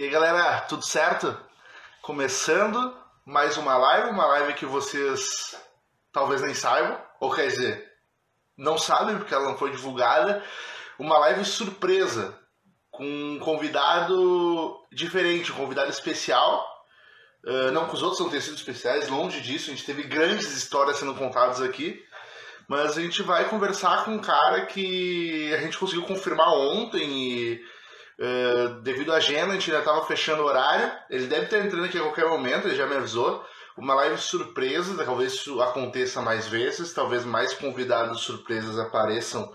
E aí galera, tudo certo? Começando mais uma live, uma live que vocês talvez nem saibam, ou quer dizer, não sabem porque ela não foi divulgada. Uma live surpresa, com um convidado diferente, um convidado especial. Uh, não que os outros não tenham sido especiais, longe disso, a gente teve grandes histórias sendo contadas aqui. Mas a gente vai conversar com um cara que a gente conseguiu confirmar ontem e uh, devido à agenda a gente já estava fechando o horário. Ele deve estar entrando aqui a qualquer momento, ele já me avisou. Uma live surpresa, talvez isso aconteça mais vezes, talvez mais convidados surpresas apareçam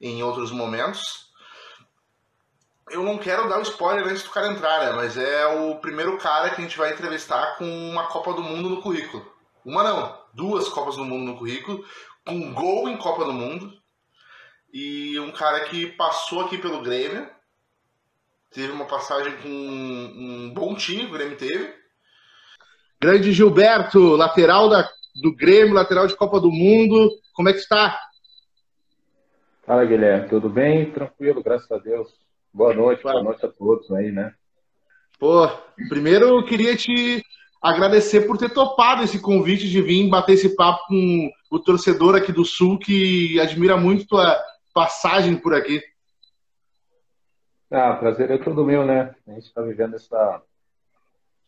em outros momentos. Eu não quero dar o um spoiler antes do cara entrar, né? Mas é o primeiro cara que a gente vai entrevistar com uma Copa do Mundo no currículo. Uma não, duas Copas do Mundo no currículo, um gol em Copa do Mundo e um cara que passou aqui pelo Grêmio, teve uma passagem com um bom time, o Grêmio teve. Grande Gilberto, lateral da, do Grêmio, lateral de Copa do Mundo, como é que está? Fala Guilherme, tudo bem? Tranquilo, graças a Deus. Boa noite, boa noite a todos aí, né? Pô, primeiro eu queria te agradecer por ter topado esse convite de vir bater esse papo com o torcedor aqui do Sul que admira muito tua passagem por aqui. Ah, prazer é todo meu, né? A gente está vivendo essa,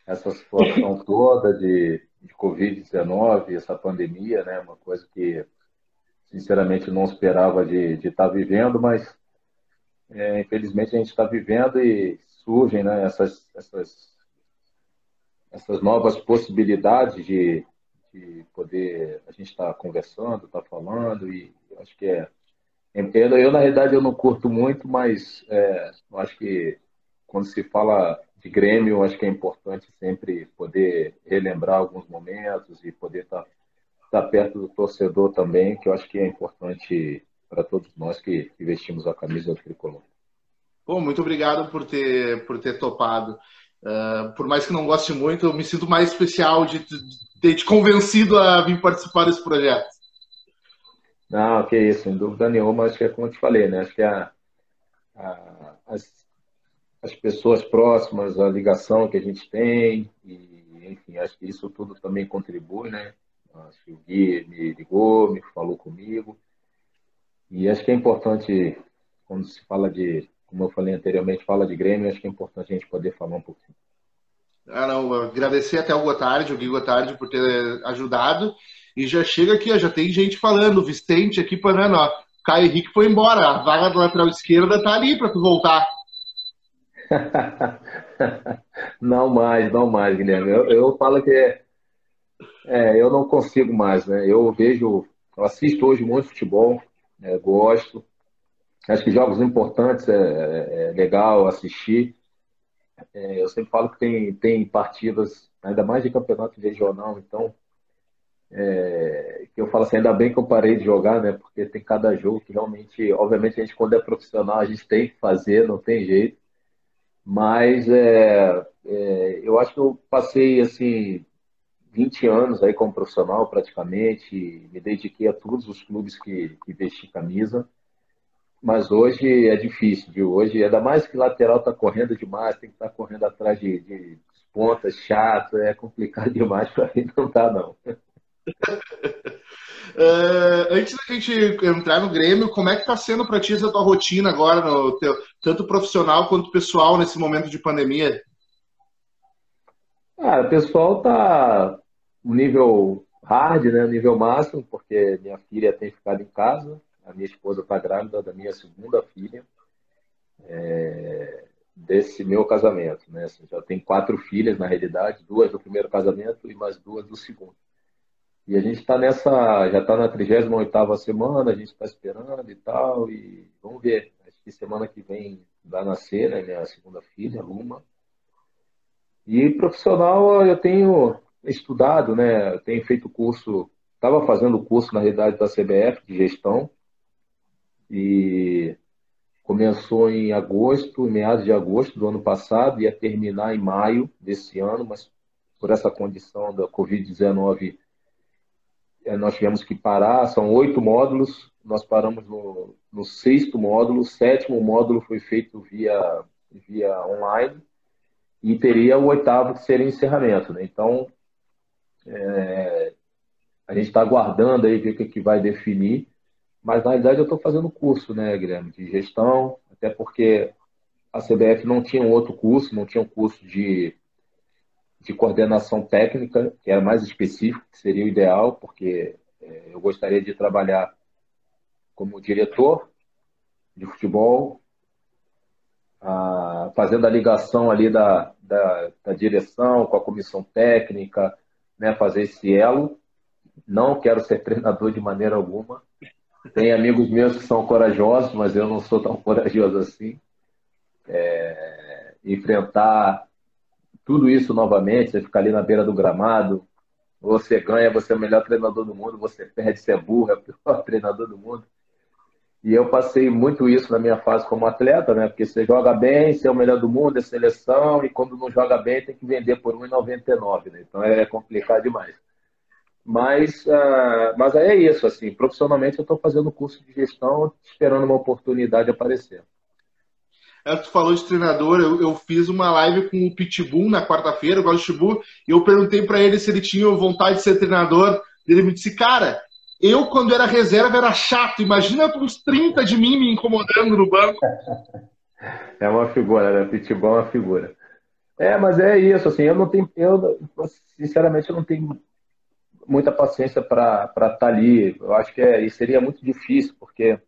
essa situação toda de, de Covid-19, essa pandemia, né? Uma coisa que, sinceramente, não esperava de estar tá vivendo, mas é, infelizmente a gente está vivendo e surgem né, essas, essas essas novas possibilidades de, de poder a gente estar tá conversando, estar tá falando e acho que é eu, eu na realidade eu não curto muito, mas é, eu acho que quando se fala de Grêmio, acho que é importante sempre poder relembrar alguns momentos e poder estar, tá, estar perto do torcedor também, que eu acho que é importante para todos nós que, vestimos a camisa do tricolor. Bom, muito obrigado por ter, por ter topado. Uh, por mais que não goste muito, eu me sinto mais especial de, ter te convencido a vir participar desse projeto. Não, que isso, sem dúvida nenhuma, acho que é como eu te falei, né? Acho que a, a, as, as pessoas próximas, a ligação que a gente tem, e, enfim, acho que isso tudo também contribui, né? Acho que o Gui me ligou, me falou comigo, e acho que é importante, quando se fala de como eu falei anteriormente, fala de Grêmio, acho que é importante a gente poder falar um pouquinho. Ah, não, agradecer até o Gotardi, o Gui Gotardi, por ter ajudado. E já chega aqui, ó, já tem gente falando, o Vicente aqui falando, ó, Caio Henrique foi embora, a vaga do lateral esquerda tá ali para tu voltar. não mais, não mais, Guilherme. Eu, eu falo que é, é, eu não consigo mais, né? Eu vejo, eu assisto hoje muito futebol, é, gosto, Acho que jogos importantes é, é, é legal assistir. É, eu sempre falo que tem, tem partidas, ainda mais de campeonato regional, então, é, que eu falo assim, ainda bem que eu parei de jogar, né? Porque tem cada jogo que realmente, obviamente, a gente quando é profissional, a gente tem que fazer, não tem jeito. Mas é, é, eu acho que eu passei, assim, 20 anos aí como profissional, praticamente, me dediquei a todos os clubes que, que vesti camisa mas hoje é difícil, viu? Hoje, ainda mais que lateral está correndo demais, tem que estar tá correndo atrás de, de pontas chato, é complicado demais para mim, não tá não. Uh, antes da gente entrar no Grêmio, como é que está sendo para ti essa tua rotina agora, teu, tanto profissional quanto pessoal, nesse momento de pandemia? O pessoal tá no nível hard, né, nível máximo, porque minha filha tem ficado em casa, a minha esposa está grávida da minha segunda filha, é, desse meu casamento. Né? Assim, já tem quatro filhas, na realidade, duas do primeiro casamento e mais duas do segundo. E a gente está nessa, já está na 38 semana, a gente está esperando e tal, e vamos ver. Acho que semana que vem vai nascer, né, minha segunda filha, Luma. E profissional, eu tenho estudado, né, eu tenho feito curso, estava fazendo curso, na realidade, da CBF, de gestão, e começou em agosto, meados de agosto do ano passado, ia terminar em maio desse ano, mas por essa condição da Covid-19 eh, nós tivemos que parar. São oito módulos, nós paramos no, no sexto módulo, o sétimo módulo foi feito via, via online e teria o oitavo que seria encerramento. Né? Então, é, a gente está aguardando aí ver o que, que vai definir, mas na realidade eu estou fazendo curso, né, Guilherme, de gestão, até porque a CBF não tinha um outro curso, não tinha um curso de, de coordenação técnica, que era mais específico, que seria o ideal, porque é, eu gostaria de trabalhar como diretor de futebol, a, fazendo a ligação ali da, da, da, direção com a comissão técnica, né, fazer esse elo. Não quero ser treinador de maneira alguma. Tem amigos meus que são corajosos, mas eu não sou tão corajoso assim. É, enfrentar tudo isso novamente, você ficar ali na beira do gramado, você ganha, você é o melhor treinador do mundo, você perde, você é burro, é o pior treinador do mundo. E eu passei muito isso na minha fase como atleta, né? Porque você joga bem, você é o melhor do mundo, é seleção, e quando não joga bem tem que vender por R$1,99, né? Então é complicado demais. Mas, uh, mas é isso, assim, profissionalmente eu estou fazendo curso de gestão, esperando uma oportunidade aparecer. Tu falou de treinador, eu, eu, fiz uma live com o Pitbull na quarta-feira, o Pitbull, e eu perguntei para ele se ele tinha vontade de ser treinador, ele me disse, cara, eu, quando era reserva, era chato. Imagina uns 30 de mim me incomodando no banco. É uma figura, né? Pitbull é uma figura. É, mas é isso, assim, eu não tenho, eu, sinceramente, eu não tenho muita paciência para estar tá ali. Eu acho que é, seria muito difícil, porque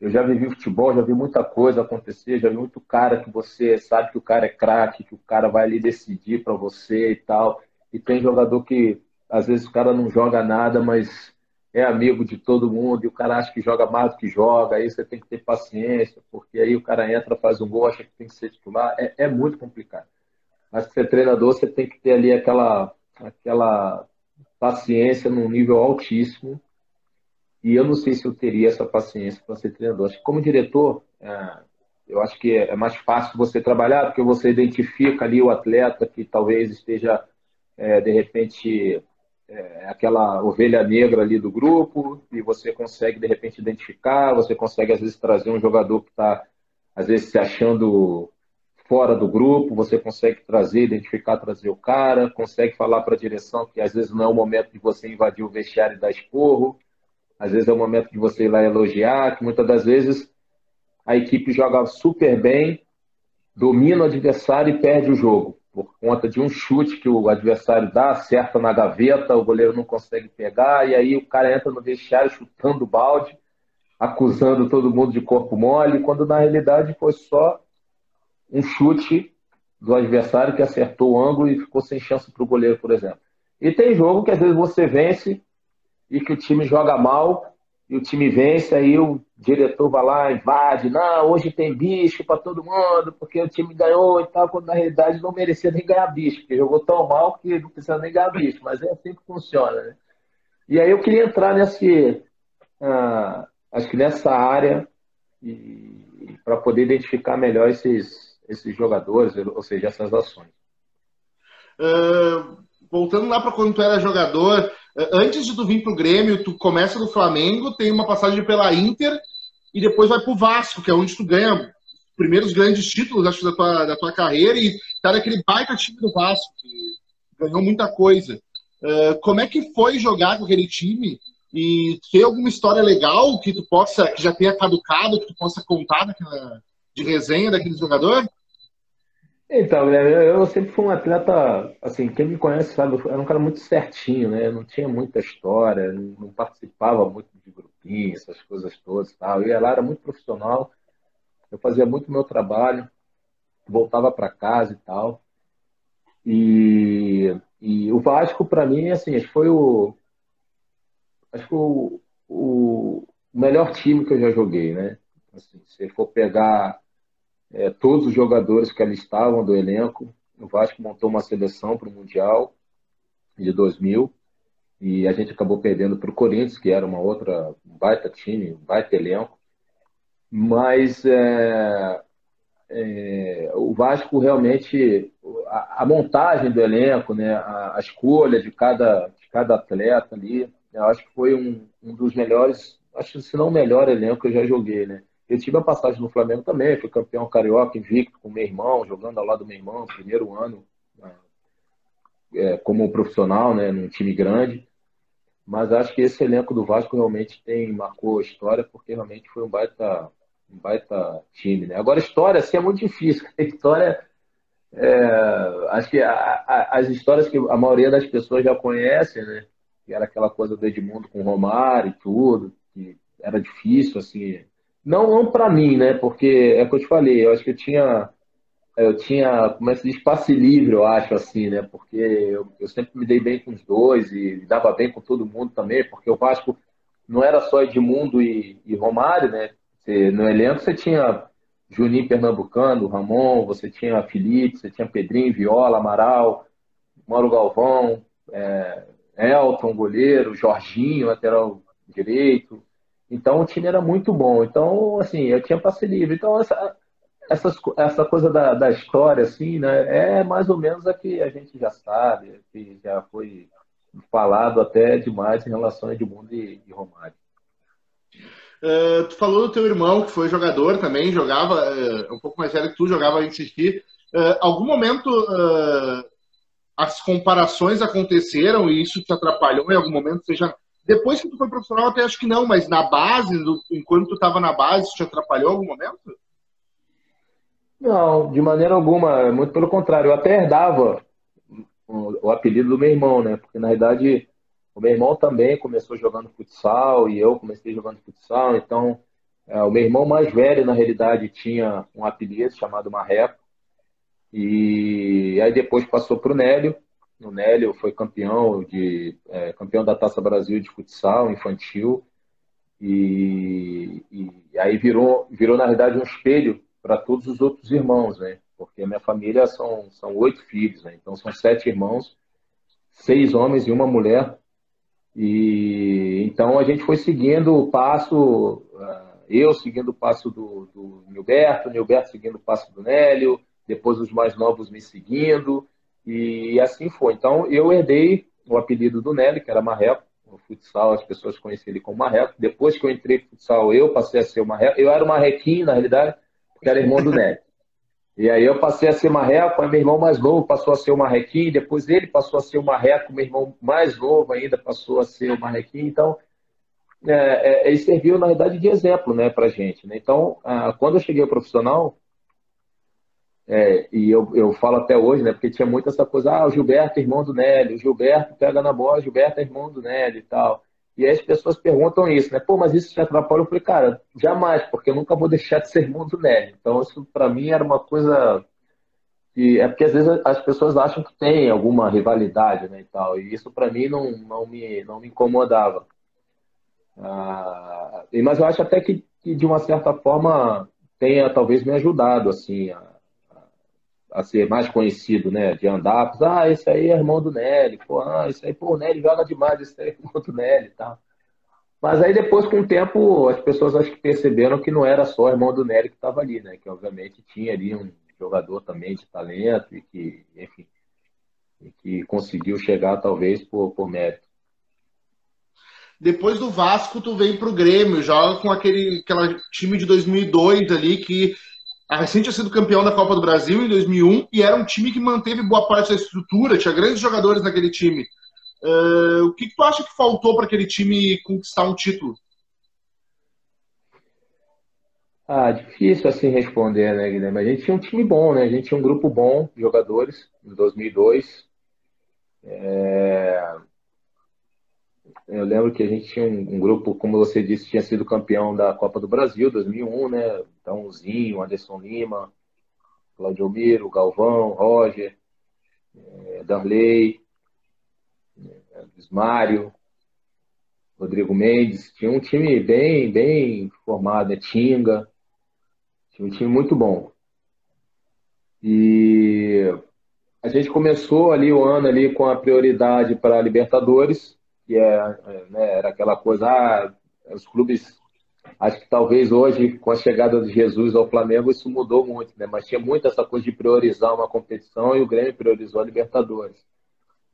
eu já vivi futebol, já vi muita coisa acontecer, já vi muito cara que você sabe que o cara é craque, que o cara vai ali decidir para você e tal. E tem jogador que, às vezes, o cara não joga nada, mas é amigo de todo mundo e o cara acha que joga mais do que joga, aí você tem que ter paciência, porque aí o cara entra, faz um gol, acha que tem que ser titular, é, é muito complicado. Mas ser treinador, você tem que ter ali aquela, aquela paciência num nível altíssimo, e eu não sei se eu teria essa paciência para ser treinador. Acho que como diretor, é, eu acho que é mais fácil você trabalhar, porque você identifica ali o atleta que talvez esteja, é, de repente, é, aquela ovelha negra ali do grupo e você consegue de repente identificar, você consegue às vezes trazer um jogador que está às vezes se achando fora do grupo, você consegue trazer, identificar, trazer o cara, consegue falar para a direção que às vezes não é o momento de você invadir o vestiário e dar esporro, às vezes é o momento de você ir lá elogiar, que muitas das vezes a equipe joga super bem, domina o adversário e perde o jogo por conta de um chute que o adversário dá, acerta na gaveta, o goleiro não consegue pegar, e aí o cara entra no vestiário chutando balde, acusando todo mundo de corpo mole, quando na realidade foi só um chute do adversário que acertou o ângulo e ficou sem chance para o goleiro, por exemplo. E tem jogo que às vezes você vence e que o time joga mal e o time vence, aí o diretor vai lá, invade, não, hoje tem bicho para todo mundo, porque o time ganhou e tal, quando na realidade não merecia nem ganhar bicho, porque jogou tão mal que não precisa nem ganhar bicho, mas é assim que funciona, né? E aí eu queria entrar nesse, ah, acho que nessa área, para poder identificar melhor esses, esses jogadores, ou seja, essas ações. Uh, voltando lá para quando tu era jogador, antes de tu vir pro Grêmio, tu começa no Flamengo, tem uma passagem pela Inter e depois vai pro Vasco, que é onde tu ganha os primeiros grandes títulos, acho, da tua, da tua carreira e tá naquele baita time do Vasco, que ganhou muita coisa. Uh, como é que foi jogar com aquele time? E tem alguma história legal que tu possa, que já tenha caducado, que tu possa contar daquela, de resenha daquele jogador? Então, eu sempre fui um atleta, assim, quem me conhece sabe, eu era um cara muito certinho, né? não tinha muita história, não participava muito de grupinho, essas coisas todas e tal. Eu ia lá, era muito profissional, eu fazia muito meu trabalho, voltava para casa e tal. E, e o Vasco, para mim, assim, foi o. Acho que o, o melhor time que eu já joguei, né? Assim, se for pegar é, todos os jogadores que ali estavam do elenco. O Vasco montou uma seleção para o Mundial de 2000 e a gente acabou perdendo para o Corinthians, que era uma outra baita time, um baita elenco. Mas é, é, o Vasco realmente, a, a, montagem do elenco, né, a, a, escolha de cada, de cada atleta ali, eu acho que foi um, um dos melhores, acho que se não o melhor elenco que eu já joguei, né? Eu tive a passagem no Flamengo também, fui campeão carioca invicto com meu irmão, jogando ao lado do meu irmão, primeiro ano né, é, como profissional, né, num time grande. Mas acho que esse elenco do Vasco realmente tem marcou a história, porque realmente foi um baita, um baita time. Né? Agora, história assim, é muito difícil. A história, é, acho que a, a, as histórias que a maioria das pessoas já conhece, né? que era aquela coisa do Edmundo com o Romário e tudo, que era difícil, assim. Não, não para mim, né? Porque é o que eu te falei, eu acho que eu tinha eu tinha, como é que se diz, passe livre, eu acho, assim, né? Porque eu, eu, sempre me dei bem com os dois e dava bem com todo mundo também, porque o Vasco não era só Edmundo e, e Romário, né? Você, no elenco você tinha Juninho Pernambucano, Ramon, você tinha Felipe, você tinha Pedrinho, Viola, Amaral, Mauro Galvão, é, Elton, goleiro, Jorginho, lateral direito. Então o time era muito bom. Então, assim, eu tinha passe livre. Então, essa, essa coisa da, da história, assim, né, é mais ou menos a que a gente já sabe, que já foi falado até demais em relação a Edmundo e, e Romário. Uh, tu falou do teu irmão, que foi jogador também, jogava, uh, um pouco mais velho que tu, jogava em Sisqui. Uh, algum momento as comparações aconteceram e isso te atrapalhou em algum momento? Seja, depois que tu foi profissional, até acho que não, mas na base, do, enquanto tu estava na base, te atrapalhou algum momento? Não, de maneira alguma. Muito pelo contrário. Eu até herdava o, o apelido do meu irmão, né? Porque na verdade o meu irmão também começou jogando futsal e eu comecei jogando futsal. Então é, o meu irmão mais velho, na realidade, tinha um apelido chamado Marreco. E aí depois passou para o Nélio. O Nélio foi campeão de é, campeão da Taça Brasil de futsal infantil. E, e aí virou, virou, na realidade, um espelho para todos os outros irmãos, né? Porque a minha família são, são oito filhos, né? Então são sete irmãos, seis homens e uma mulher. E então a gente foi seguindo o passo, ah, eu seguindo o passo do, do Nilberto, Nilberto seguindo o passo do Nélio, depois os mais novos me seguindo, e assim foi. Então eu herdei o apelido do Nélio, que era Marreco, no futsal as pessoas conheciam ele como Marreco. Depois que eu entrei no futsal, eu passei a ser o Marreco. Eu era o Marrequinho, na realidade, que era irmão do Neto. E aí eu passei a ser marreco, aí meu irmão mais novo passou a ser o marrequinho, depois ele passou a ser o marreco, meu irmão mais novo ainda passou a ser o marrequinho. Então, é, é, ele serviu, na verdade, de exemplo né, para gente. Né? Então, ah, quando eu cheguei ao profissional, é, e eu, eu falo até hoje, né, porque tinha muito essa coisa, ah, o Gilberto é irmão do Nélio, o Gilberto pega na bola, o Gilberto é irmão do Nélio e tal. E aí as pessoas perguntam isso, né? Pô, mas isso te atrapalha? Eu falei, cara, jamais, porque eu nunca vou deixar de ser irmão do Nélio. Então, isso para mim era uma coisa que é porque às vezes as pessoas acham que tem alguma rivalidade, né, e tal. E isso para mim não, não, me, não me incomodava. Ah, mas eu acho até que, que, de uma certa forma tenha talvez me ajudado assim a, a ser mais conhecido, né? De andar, ah, esse aí é irmão do Nelly, pô, ah, esse aí, pô, o Nelly joga demais, esse aí é irmão do Nelly e tal. Mas aí depois, com o tempo, as pessoas acho que perceberam que não era só o irmão do Nelly que estava ali, né? Que obviamente tinha ali um jogador também de talento e que, enfim, e que conseguiu chegar talvez por, por mérito. Depois do Vasco, tu vem pro Grêmio, joga com aquele aquela time de 2002 ali que a recente tinha sido campeão da Copa do Brasil em 2001 e era um time que manteve boa parte da estrutura, tinha grandes jogadores naquele time. Uh, o que, tu acha que faltou para aquele time conquistar um título? Ah, difícil assim responder, né, Guilherme? A gente tinha um time bom, né? A gente tinha um grupo bom de jogadores em 2002. É... Eu lembro que a gente tinha um, um, grupo, como você disse, tinha sido campeão da Copa do Brasil 2001, né? Então, Zinho, Anderson Lima, Claudio Miro, Galvão, Roger, é, Darley, é, Mário, Rodrigo Mendes. Tinha um time bem, bem formado, né? Tinga. Tinha um time muito bom. E a gente começou ali o ano ali com a prioridade para a Libertadores que é, é, né, era aquela coisa, ah, os clubes, acho que talvez hoje, com a chegada de Jesus ao Flamengo, isso mudou muito, né? Mas tinha muito essa coisa de priorizar uma competição e o Grêmio priorizou a Libertadores.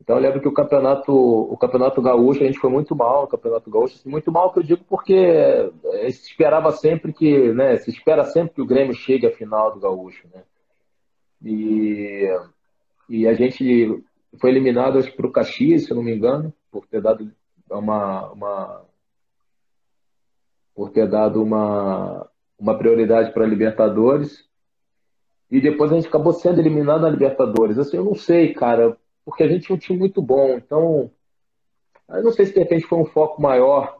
Então eu lembro que o campeonato, o campeonato gaúcho, a gente foi muito mal, o campeonato gaúcho, assim, muito mal que eu digo porque eh, se esperava sempre que, né, se espera sempre que o Grêmio chegue à final do gaúcho, né? E, e a gente foi eliminado acho para o Caxias, se não me engano, por ter dado uma, uma por ter dado uma, uma prioridade para a Libertadores. E depois a gente acabou sendo eliminado na Libertadores. Assim, eu não sei, cara, porque a gente tinha um time muito bom. Então, eu não sei se de repente foi um foco maior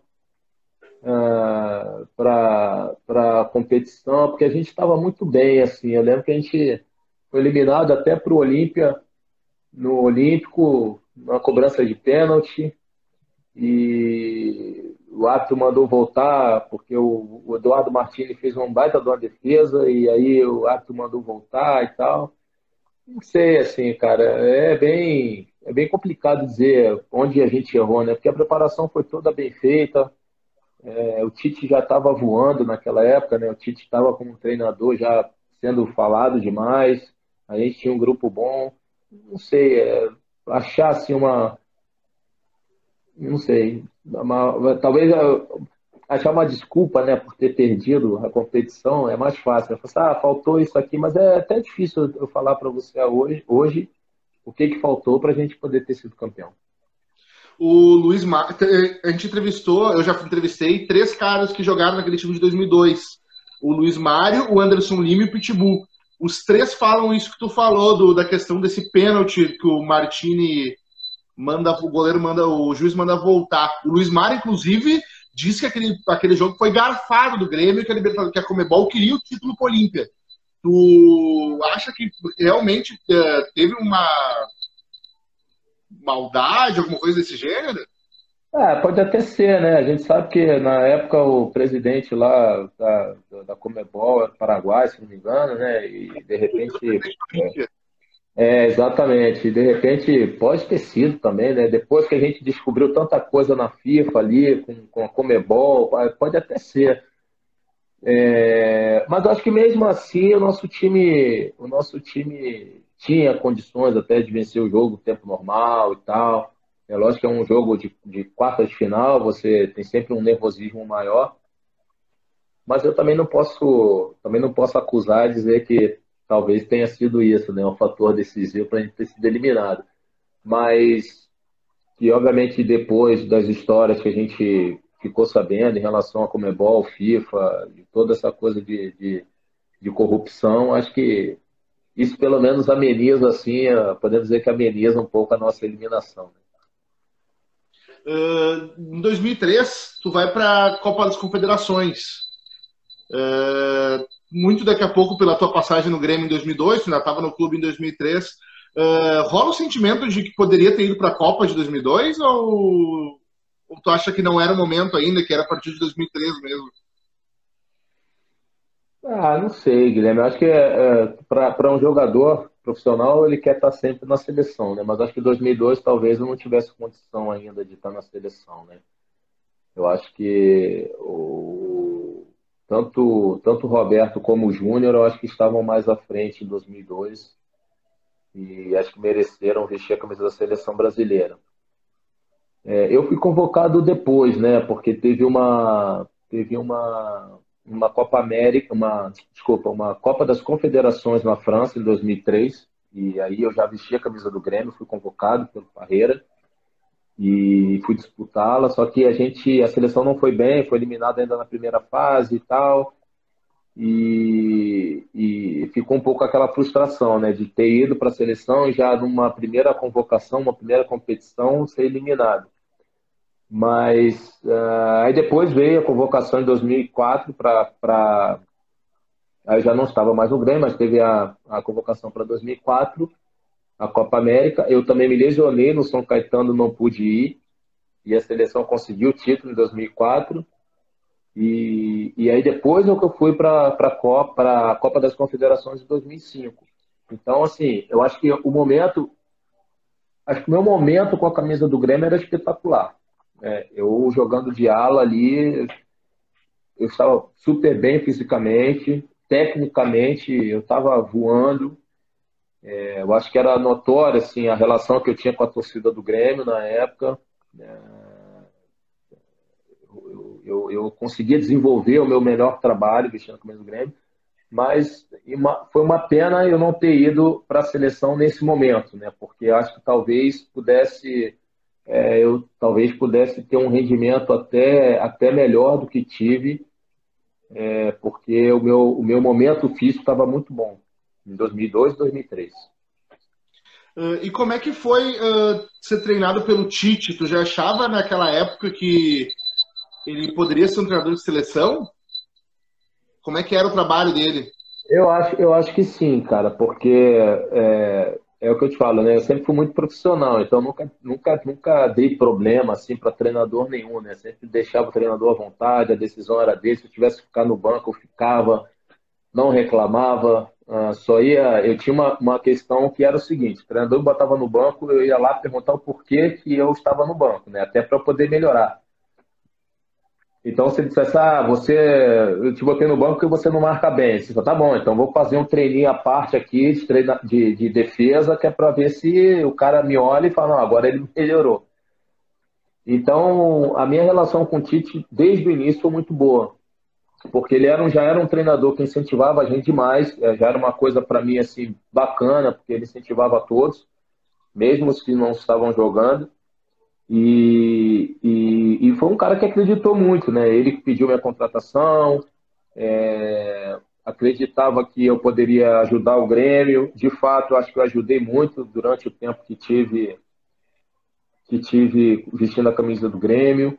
uh, ah, para a competição, porque a gente estava muito bem. assim. Eu lembro que a gente foi eliminado até para o Olímpia, no Olímpico, na cobrança de pênalti. E o árbitro mandou voltar porque o, Eduardo Martini fez uma baita de uma defesa e aí o árbitro mandou voltar e tal. Não sei, assim, cara, é bem, é bem complicado dizer onde a gente errou, né? Porque a preparação foi toda bem feita. É, o Tite já estava voando naquela época, né? O Tite estava como treinador já sendo falado demais. A gente tinha um grupo bom. Não sei, é, achar assim uma, não sei, uma, talvez achar uma desculpa, né, por ter perdido a competição é mais fácil. Eu falo, ah, faltou isso aqui, mas é até difícil eu falar para você hoje, hoje o que que faltou para a gente poder ter sido campeão. O Luiz Mar... a gente entrevistou, eu já entrevistei três caras que jogaram naquele time de 2002. O Luiz Mário, o Anderson Lima e o Pitbull. Os três falam isso que tu falou do, da questão desse pênalti que o Martini manda o goleiro manda o juiz manda voltar. O Luiz Mário, inclusive, disse que aquele, aquele jogo foi garfado do Grêmio, que a, Libertadores, que a Comebol queria o título pro Olímpia. Tu acha que realmente uh, teve uma maldade, alguma coisa desse gênero? É, pode até ser, né? A gente sabe que na época o presidente lá da, da Comebol era Paraguai, se não me engano, né? E de repente. É, exatamente. De repente, pode ter sido também, né? Depois que a gente descobriu tanta coisa na FIFA ali, com, com a Comebol, pode até ser. É, mas acho que mesmo assim o nosso time, o nosso time tinha condições até de vencer o jogo no tempo normal e tal. É lógico que é um jogo de, de quarta de final, você tem sempre um nervosismo maior. Mas eu também não posso, também não posso acusar e dizer que talvez tenha sido isso, né? Um fator decisivo para a gente ter sido eliminado. Mas que, obviamente, depois das histórias que a gente ficou sabendo em relação a Comebol, FIFA, e toda essa coisa de, de, de, corrupção, acho que isso pelo menos ameniza, assim, podemos dizer que ameniza um pouco a nossa eliminação. Né? Em 2003, tu vai para a Copa das Confederações. Uh, muito daqui a pouco pela tua passagem no Grêmio em 2002, tu ainda estava no clube em 2003. Uh, rola o sentimento de que poderia ter ido para a Copa de 2002 ou, ou tu acha que não era o momento ainda, que era a partir de 2003 mesmo? Ah, não sei, Guilherme. Eu acho que é, é para um jogador profissional ele quer estar sempre na seleção, né? Mas acho que 2002 talvez eu não tivesse condição ainda de estar na seleção, né? Eu acho que o, tanto, tanto o Roberto como o Júnior, eu acho que estavam mais à frente em 2002 e acho que mereceram vestir a camisa da seleção brasileira. É, eu fui convocado depois, né? Porque teve uma teve uma uma Copa América, uma desculpa, uma Copa das Confederações na França em 2003 e aí eu já vesti a camisa do Grêmio, fui convocado pelo Parreira e fui disputá-la, só que a gente, a seleção não foi bem, foi eliminada ainda na primeira fase e tal, e, e ficou um pouco aquela frustração, né, de ter ido para a seleção e já numa primeira convocação, uma primeira competição, ser eliminado. Mas uh, aí depois veio a convocação em 2004 para. Aí eu já não estava mais no Grêmio, mas teve a, a convocação para 2004 a Copa América. Eu também me lesionei no São Caetano, não pude ir. E a seleção conseguiu o título em 2004. E, e aí depois eu fui para a Copa, Copa das Confederações de 2005. Então, assim, eu acho que o momento, acho que o meu momento com a camisa do Grêmio era espetacular. É, eu jogando de ala ali, eu estava super bem fisicamente, tecnicamente, eu estava voando. É, eu acho que era notória assim, a relação que eu tinha com a torcida do Grêmio na época. É, eu, eu, eu conseguia desenvolver o meu melhor trabalho vestindo a camisa do Grêmio, mas foi uma pena eu não ter ido para a seleção nesse momento, né? porque acho que talvez pudesse é, eu talvez pudesse ter um rendimento até, até melhor do que tive, é, porque o meu, o meu momento físico estava muito bom em 2002 e 2003. Uh, e como é que foi uh, ser treinado pelo Tite? Tu já achava naquela época que ele poderia ser um treinador de seleção? Como é que era o trabalho dele? Eu acho, eu acho que sim, cara, porque é, é o que eu te falo, né? Eu sempre fui muito profissional, então nunca, nunca, nunca dei problema assim para treinador nenhum, né? Sempre deixava o treinador à vontade, a decisão era dele. Se eu tivesse que ficar no banco, eu ficava, não reclamava. Uh, só ia. Eu tinha uma, uma questão que era o seguinte: o treinador me botava no banco, eu ia lá perguntar o porquê que eu estava no banco, né? Até para poder melhorar. Então, se ele dissesse, ah, você, eu te botei no banco porque você não marca bem. Você fala, tá bom, então vou fazer um treininho à parte aqui de, de, de defesa, que é para ver se o cara me olha e fala, não, agora ele melhorou. Então, a minha relação com o Tite, desde o início, foi muito boa. Porque ele era já era um treinador que incentivava a gente demais, é, já era uma coisa para mim assim bacana, porque ele incentivava todos, mesmo os que não estavam jogando. E, e, e, foi um cara que acreditou muito, né? Ele pediu minha contratação, é, acreditava que eu poderia ajudar o Grêmio. De fato, acho que eu ajudei muito durante o tempo que tive que tive vestindo a camisa do Grêmio.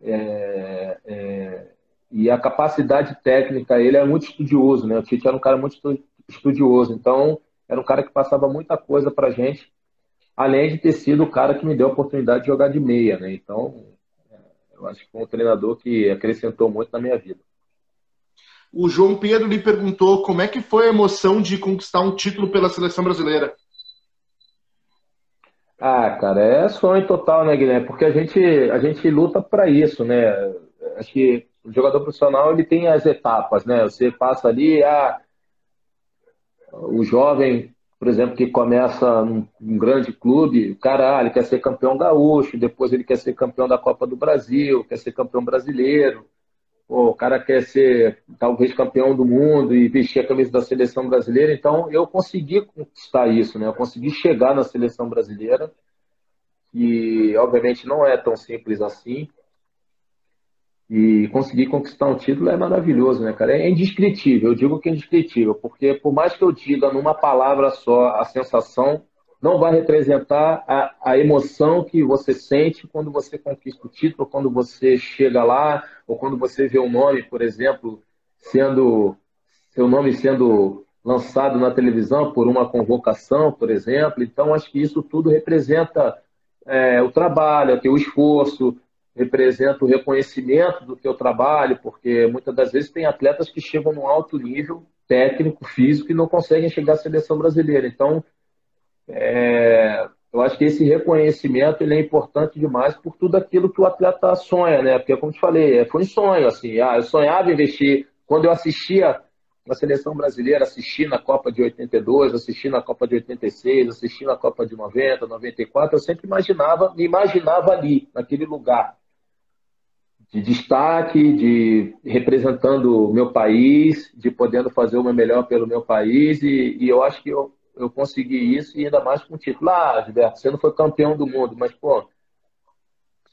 É, é, e a capacidade técnica, ele é muito estudioso, né? O Tite era um cara muito estudioso, então era um cara que passava muita coisa para gente além de ter sido o cara que me deu a oportunidade de jogar de meia, né? Então, eu acho que foi um treinador que acrescentou muito na minha vida. O João Pedro lhe perguntou como é que foi a emoção de conquistar um título pela seleção brasileira. Ah, cara, é sonho total, né, Guilherme? Porque a gente, a gente luta para isso, né? Acho que o jogador profissional ele tem as etapas, né? Você passa ali, ah, o jovem por exemplo, que começa num, grande clube, o cara ah, ele quer ser campeão gaúcho, depois ele quer ser campeão da Copa do Brasil, quer ser campeão brasileiro, Pô, o cara quer ser talvez campeão do mundo e vestir a camisa da seleção brasileira. Então eu consegui conquistar isso, né? Eu consegui chegar na seleção brasileira, e obviamente não é tão simples assim, e conseguir conquistar um título é maravilhoso, né, cara? É indescritível, eu digo que é indescritível, porque por mais que eu diga numa palavra só a sensação, não vai representar a, a emoção que você sente quando você conquista o título, quando você chega lá, ou quando você vê o um nome, por exemplo, sendo seu nome sendo lançado na televisão por uma convocação, por exemplo. Então, acho que isso tudo representa é, o trabalho, o esforço, representa o reconhecimento do teu trabalho, porque muitas das vezes tem atletas que chegam num alto nível técnico, físico e não conseguem chegar à seleção brasileira. Então, é, eu acho que esse reconhecimento ele é importante demais por tudo aquilo que o atleta sonha, né? Porque, como te falei, é, foi um sonho, assim. Ah, eu sonhava investir. Quando eu assistia na seleção brasileira, assisti na Copa de 82, assisti na Copa de 86, assisti na Copa de 90, 94, eu sempre imaginava, me imaginava ali, naquele lugar de destaque, de representando o meu país, de podendo fazer o meu melhor pelo meu país, e, e eu acho que eu, eu consegui isso, e ainda mais com o título. Ah, Gilberto, você não foi campeão do mundo, mas, pô,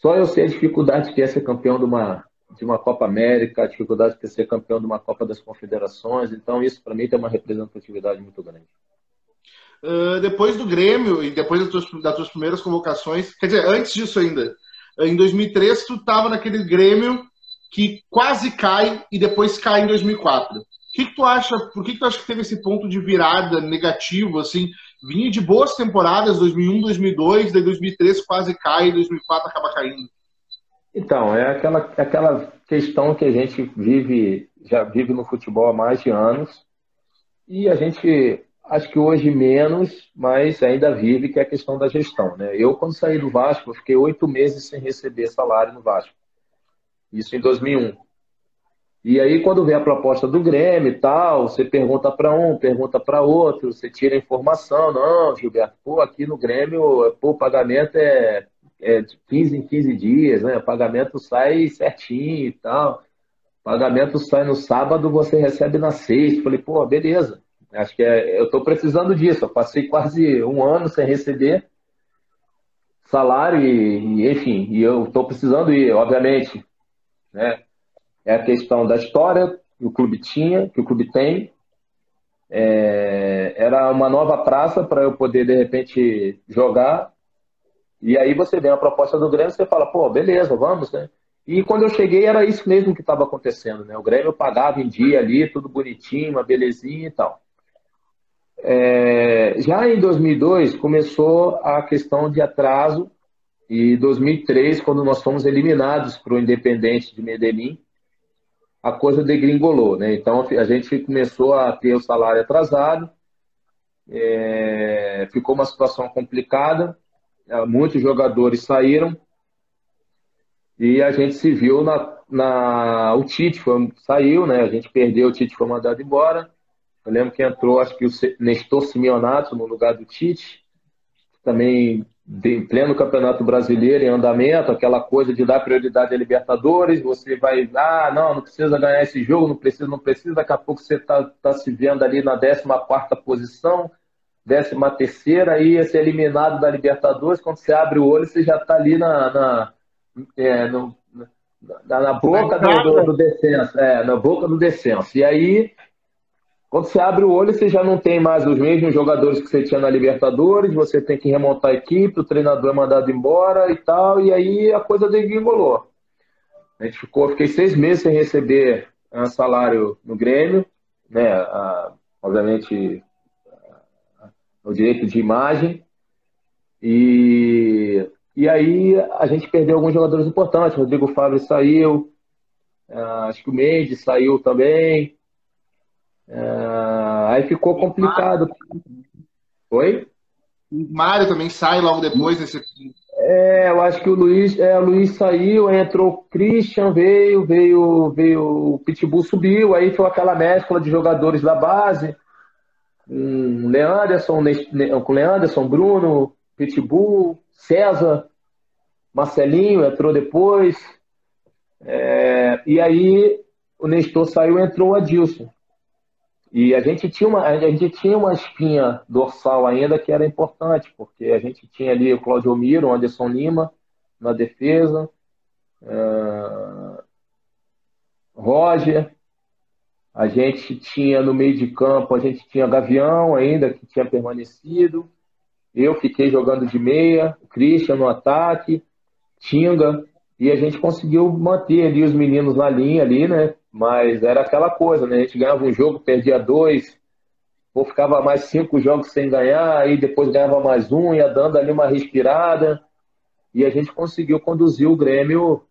só eu sei a dificuldade que é ser campeão de uma, de uma Copa América, a dificuldade que é ser campeão de uma Copa das Confederações, então isso para mim tem uma representatividade muito grande. Uh, depois do Grêmio e depois das tuas, das tuas primeiras convocações, quer dizer, antes disso ainda, em 2003, tu estava naquele Grêmio que quase cai e depois cai em 2004. O que, que tu acha? Por que, que tu acha que teve esse ponto de virada negativo? Assim, vinha de boas temporadas, 2001, 2002, daí 2003 quase cai, 2004 acaba caindo. Então, é aquela, aquela questão que a gente vive, já vive no futebol há mais de anos, e a gente Acho que hoje menos, mas ainda vive, que é a questão da gestão. Né? Eu, quando saí do Vasco, fiquei oito meses sem receber salário no Vasco. Isso em 2001. E aí, quando vem a proposta do Grêmio e tal, você pergunta para um, pergunta para outro, você tira informação. Não, Gilberto, pô, aqui no Grêmio, pô, o pagamento é, é de 15 em 15 dias, né? O pagamento sai certinho e tal. O pagamento sai no sábado, você recebe na sexta. Falei, pô, beleza. Acho que é, eu estou precisando disso. Eu passei quase um ano sem receber salário e, e enfim, e eu estou precisando ir, obviamente, né? É a questão da história que o clube tinha, que o clube tem. É, era uma nova praça para eu poder, de repente, jogar. E aí você vê a proposta do Grêmio, você fala, pô, beleza, vamos, né? E quando eu cheguei era isso mesmo que estava acontecendo, né? O Grêmio pagava em dia ali, tudo bonitinho, uma belezinha e tal. É, já em 2002 começou a questão de atraso e 2003, quando nós fomos eliminados para o Independente de Medellín, a coisa degringolou, né? Então a gente começou a ter o salário atrasado, é, ficou uma situação complicada, é, muitos jogadores saíram e a gente se viu na, na o Tite foi, saiu, né? A gente perdeu, o Tite foi mandado embora. Eu lembro que entrou, acho que o Nestor Simeonato no lugar do Tite, também de pleno Campeonato Brasileiro em andamento, aquela coisa de dar prioridade a Libertadores, você vai, ah, não, não precisa ganhar esse jogo, não precisa, não precisa, daqui a pouco você está tá se vendo ali na 14 posição, 13 terceira, ia ser eliminado da Libertadores, quando você abre o olho, você já está ali na, na, é, no, na, na, boca do, do, do descenso, é, na boca do descenso. E aí quando você abre o olho, você já não tem mais os mesmos jogadores que você tinha na Libertadores, você tem que remontar a equipe, o treinador é mandado embora e tal, e aí a coisa degringolou. A gente ficou, fiquei seis meses sem receber um salário no Grêmio, né, a, obviamente o direito de imagem, e, e aí a gente perdeu alguns jogadores importantes, Rodrigo Fábio saiu, acho que o Mendes saiu também, Uh, aí ficou complicado. Oi? O Mário também sai logo depois nesse. É, eu acho que o Luiz, é, o Luiz saiu, entrou o Christian, veio, veio, veio, o Pitbull subiu, aí foi aquela mescla de jogadores da base, um Leanderson, com Leanderson, Bruno, Pitbull, César, Marcelinho entrou depois, é, e aí o Nestor saiu, entrou o Adilson. E a gente tinha uma, a gente tinha uma espinha dorsal ainda que era importante, porque a gente tinha ali o Claudio Miro, o Anderson Lima na defesa, uh, Roger, a gente tinha no meio de campo, a gente tinha Gavião ainda, que tinha permanecido, eu fiquei jogando de meia, o Christian no ataque, Tinga, e a gente conseguiu manter ali os meninos na linha ali, né? Mas era aquela coisa, né? A gente ganhava um jogo, perdia dois, ou ficava mais cinco jogos sem ganhar, aí depois ganhava mais um, ia dando ali uma respirada. E a gente conseguiu conduzir o Grêmio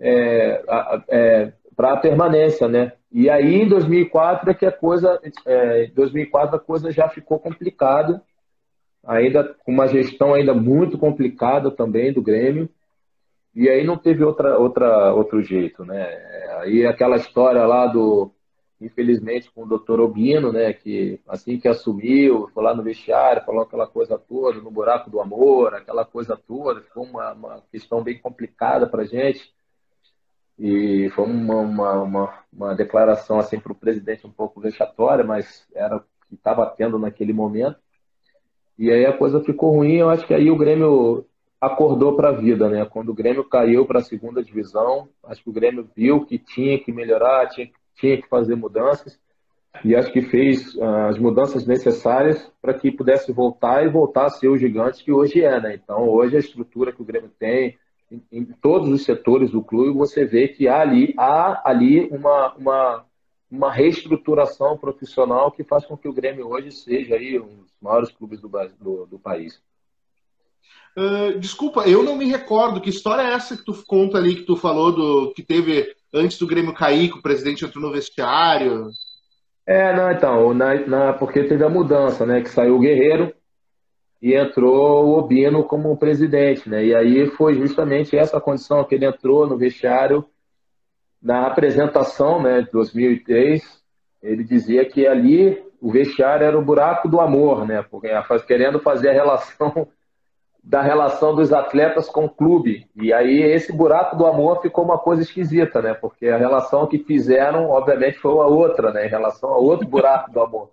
é, é, para a permanência, né? E aí em 2004 é que a coisa, é, em 2004 a coisa já ficou complicada, ainda com uma gestão ainda muito complicada também do Grêmio. E aí não teve outra, outra, outro jeito, né? Aí aquela história lá do, infelizmente, com o doutor Obino, né? Que assim que assumiu, foi lá no vestiário, falou aquela coisa toda, no buraco do amor, aquela coisa toda, ficou uma, uma questão bem complicada para gente. E foi uma, uma, uma, uma declaração assim para o presidente um pouco vexatória, mas era o que estava tendo naquele momento. E aí a coisa ficou ruim. Eu acho que aí o Grêmio acordou para a vida, né? Quando o Grêmio caiu para a segunda divisão, acho que o Grêmio viu que tinha que melhorar, tinha, tinha que fazer mudanças e acho que fez uh, as mudanças necessárias para que pudesse voltar e voltar a ser o gigante que hoje é, né? Então, hoje a estrutura que o Grêmio tem em, em todos os setores do clube, você vê que há ali, há ali uma, uma, uma reestruturação profissional que faz com que o Grêmio hoje seja aí um dos maiores clubes do, do, do país. Uh, desculpa, eu não me recordo. Que história é essa que tu conta ali, que tu falou do que teve antes do Grêmio cair, que o presidente entrou no vestiário? É, não, então, na, na, porque teve a mudança, né? Que saiu o Guerreiro e entrou o Obino como presidente, né? E aí foi justamente essa condição que ele entrou no vestiário na apresentação, né, de 2003, ele dizia que ali o vestiário era o buraco do amor, né, porque querendo fazer a relação da relação dos atletas com o clube. E aí esse buraco do amor ficou uma coisa esquisita, né? Porque a relação que fizeram, obviamente, foi uma outra, né? Em relação a outro buraco do amor.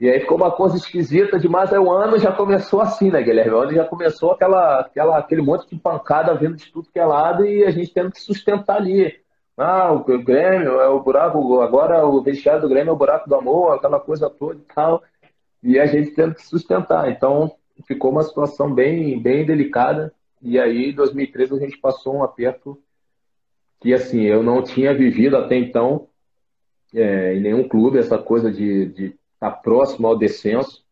E aí ficou uma coisa esquisita demais. Aí o ano já começou assim, né, Guilherme? O ano já começou aquela, aquela, aquele monte de pancada vindo de tudo que é lado e a gente tendo que sustentar ali. Ah, o Grêmio é o buraco, agora o vestiário do Grêmio é o buraco do amor, aquela coisa toda e tal. E a gente tendo que sustentar. Então, ficou uma situação bem, bem delicada. E aí, em 2013, a gente passou um aperto que, assim, eu não tinha vivido até então é, em nenhum clube, essa coisa de, estar tá próximo ao descenso.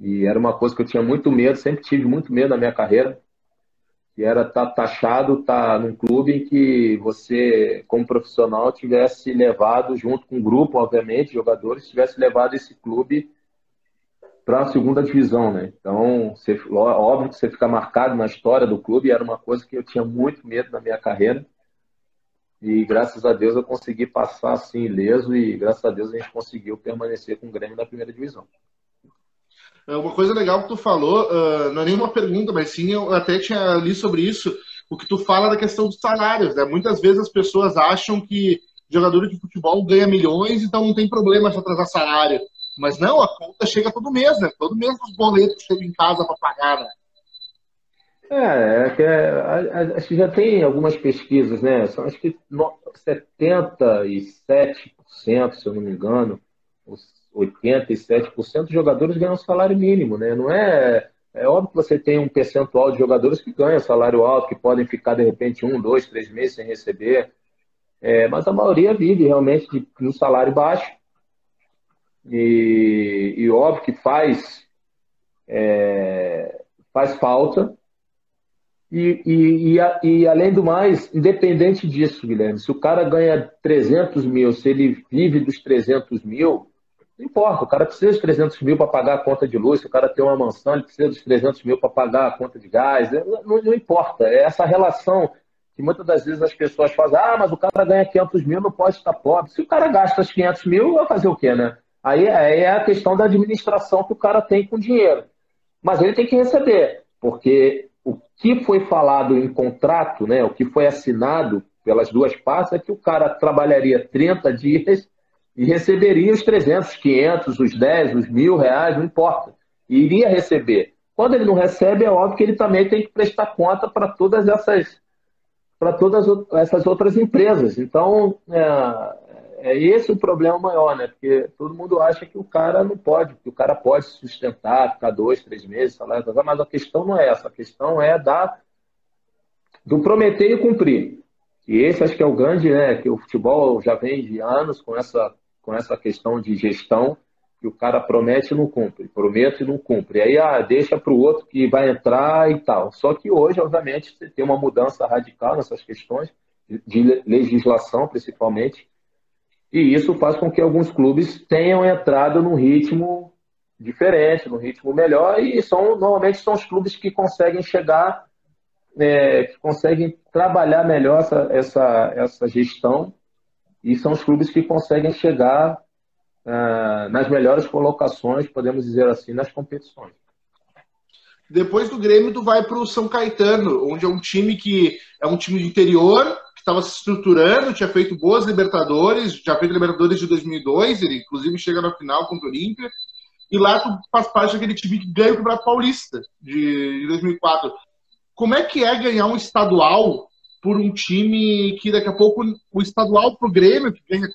E era uma coisa que eu tinha muito medo, sempre tive muito medo na minha carreira, que era estar tá taxado, estar tá num clube em que você, como profissional, tivesse levado, junto com um grupo, obviamente, jogadores, tivesse levado esse clube para a segunda divisão, né? Então, você, óbvio que você fica marcado na história do clube, era uma coisa que eu tinha muito medo na minha carreira. E graças a Deus eu consegui passar assim ileso e graças a Deus a gente conseguiu permanecer com o Grêmio na primeira divisão. É, uma coisa legal que tu falou, uh, não é nenhuma pergunta, mas sim eu até tinha li sobre isso, o que tu fala da questão dos salários. Né? Muitas vezes as pessoas acham que jogador de futebol ganha milhões, então não tem problema se atrasar salário. Mas não, a conta chega todo mês, né? Todo mês os boletos chegam em casa para pagar, né? É, é é, acho que já tem algumas pesquisas, né? Acho que 77%, se eu não me engano, os 87% dos jogadores ganham salário mínimo, né? Não é. É óbvio que você tem um percentual de jogadores que ganham salário alto, que podem ficar de repente um, dois, três meses sem receber. É, mas a maioria vive realmente de um salário baixo e, e óbvio que faz, é, faz falta. E, e, e, e, além do mais, independente disso, Guilherme, se o cara ganha 300 mil, se ele vive dos 300 mil, não importa, o cara precisa dos 300 mil para pagar a conta de luz, se o cara tem uma mansão, ele precisa dos 300 mil para pagar a conta de gás, não, não, importa, é essa relação que muitas das vezes as pessoas fazem, ah, mas o cara ganha 500 mil, não pode estar pobre. Se o cara gasta os 500 mil, vai fazer o quê, né? Aí, aí é a questão da administração que o cara tem com dinheiro. Mas ele tem que receber, porque o que foi falado em contrato, né, o que foi assinado pelas duas partes, é que o cara trabalharia 30 dias e receberia os 300, 500, os 10, os mil reais, não importa. E iria receber. Quando ele não recebe, é óbvio que ele também tem que prestar conta para todas essas para todas essas outras empresas. Então, é, é esse o problema maior, né? Porque todo mundo acha que o cara não pode, que o cara pode se sustentar, ficar dois, três meses, salário, mas a questão não é essa. A questão é da, do prometer e cumprir. E esse acho que é o grande, né? Que o futebol já vem de anos com essa, com essa questão de gestão, que o cara promete e não cumpre, promete e não cumpre. E aí ah, deixa para o outro que vai entrar e tal. Só que hoje, obviamente, você tem uma mudança radical nessas questões, de legislação principalmente, e isso faz com que alguns clubes tenham entrado num ritmo diferente, num ritmo melhor, e são normalmente são os clubes que conseguem chegar, é, que conseguem trabalhar melhor essa, essa, essa gestão, e são os clubes que conseguem chegar ah, nas melhores colocações, podemos dizer assim, nas competições. Depois do Grêmio, tu vai para o São Caetano, onde é um time que é um time de interior, estava se estruturando, tinha feito boas Libertadores, já fez Libertadores de 2002, ele inclusive chega na final contra o Olímpia, e lá tu faz parte daquele time que ganha o Campeonato Paulista de, de 2004. Como é que é ganhar um estadual por um time que daqui a pouco o estadual pro Grêmio, que ganha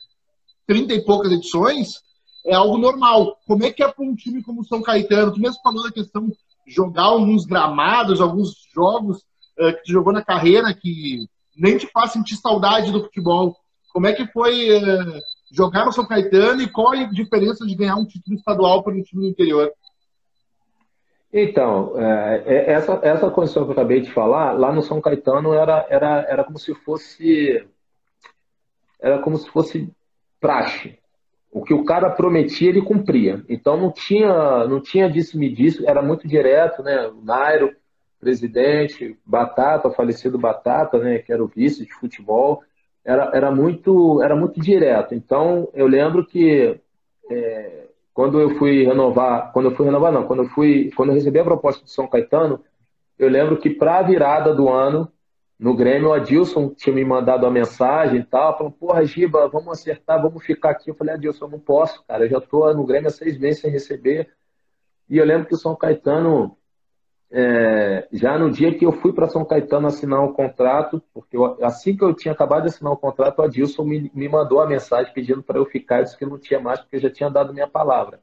30 e poucas edições, é algo normal. Como é que é para um time como o São Caetano? Tu mesmo falou da questão de jogar alguns gramados, alguns jogos uh, que tu jogou na carreira que nem te faz sentir saudade do futebol. Como é que foi uh, jogar no São Caetano e qual a diferença de ganhar um título estadual para um time do interior? Então, é, essa, essa condição que eu acabei de falar, lá no São Caetano era, era, era como se fosse era como se fosse praxe. O que o cara prometia, ele cumpria. Então não tinha, não tinha disse-me disso, era muito direto, né? O Nairo, presidente, Batata, falecido Batata, né, que era o vice de futebol, era, era, muito, era muito direto. Então, eu lembro que é, quando eu fui renovar, quando eu fui renovar, não, quando eu fui, quando eu recebi a proposta do São Caetano, eu lembro que para a virada do ano, no Grêmio, o Adilson tinha me mandado uma mensagem e tal, falando, porra, Giba, vamos acertar, vamos ficar aqui. Eu falei, Adilson, eu não posso, cara, eu já estou no Grêmio há seis meses sem receber. E eu lembro que o São Caetano, é, já no dia que eu fui para São Caetano assinar o um contrato, porque eu, assim que eu tinha acabado de assinar o um contrato, o Adilson me, me mandou a mensagem pedindo para eu ficar, eu disse que não tinha mais, porque eu já tinha dado minha palavra.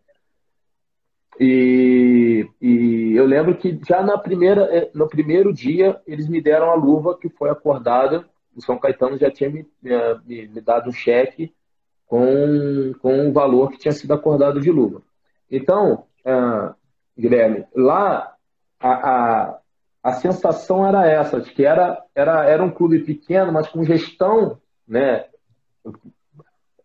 E, e, eu lembro que já na primeira, eh, no primeiro dia eles me deram a luva que foi acordada. O São Caetano já tinha me, me, me dado um cheque com, com o valor que tinha sido acordado de luva. Então, uh, Guilherme, lá a, a, a sensação era essa, de que era, era, era um clube pequeno, mas com gestão, né?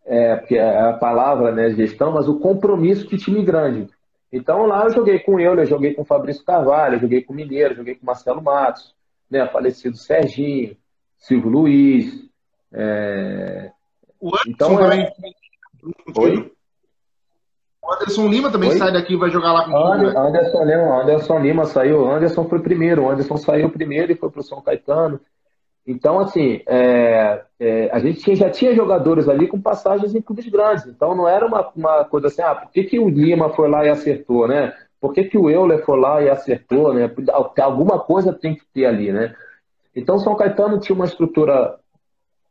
É, porque é a palavra, né, gestão, mas o compromisso de time grande. Então lá eu joguei com ele, eu joguei com o Fabrício Carvalho, eu joguei com o Mineiro, joguei com o Marcelo Matos, né, falecido Serginho, Silvio Luiz. É... O Anderson então, também. É... Oi? O Anderson Lima também Oi? sai daqui e vai jogar lá com o né? Anderson Lima, Anderson Lima saiu, Anderson foi primeiro, o Anderson saiu primeiro e foi para o São Caetano. Então, assim, é, é, a gente tinha, já tinha jogadores ali com passagens em clubes grandes. Então, não era uma, uma coisa assim, ah, por que, que o Lima foi lá e acertou, né? Por que, que o Euler foi lá e acertou, né? Alguma coisa tem que ter ali, né? Então, São Caetano tinha uma estrutura,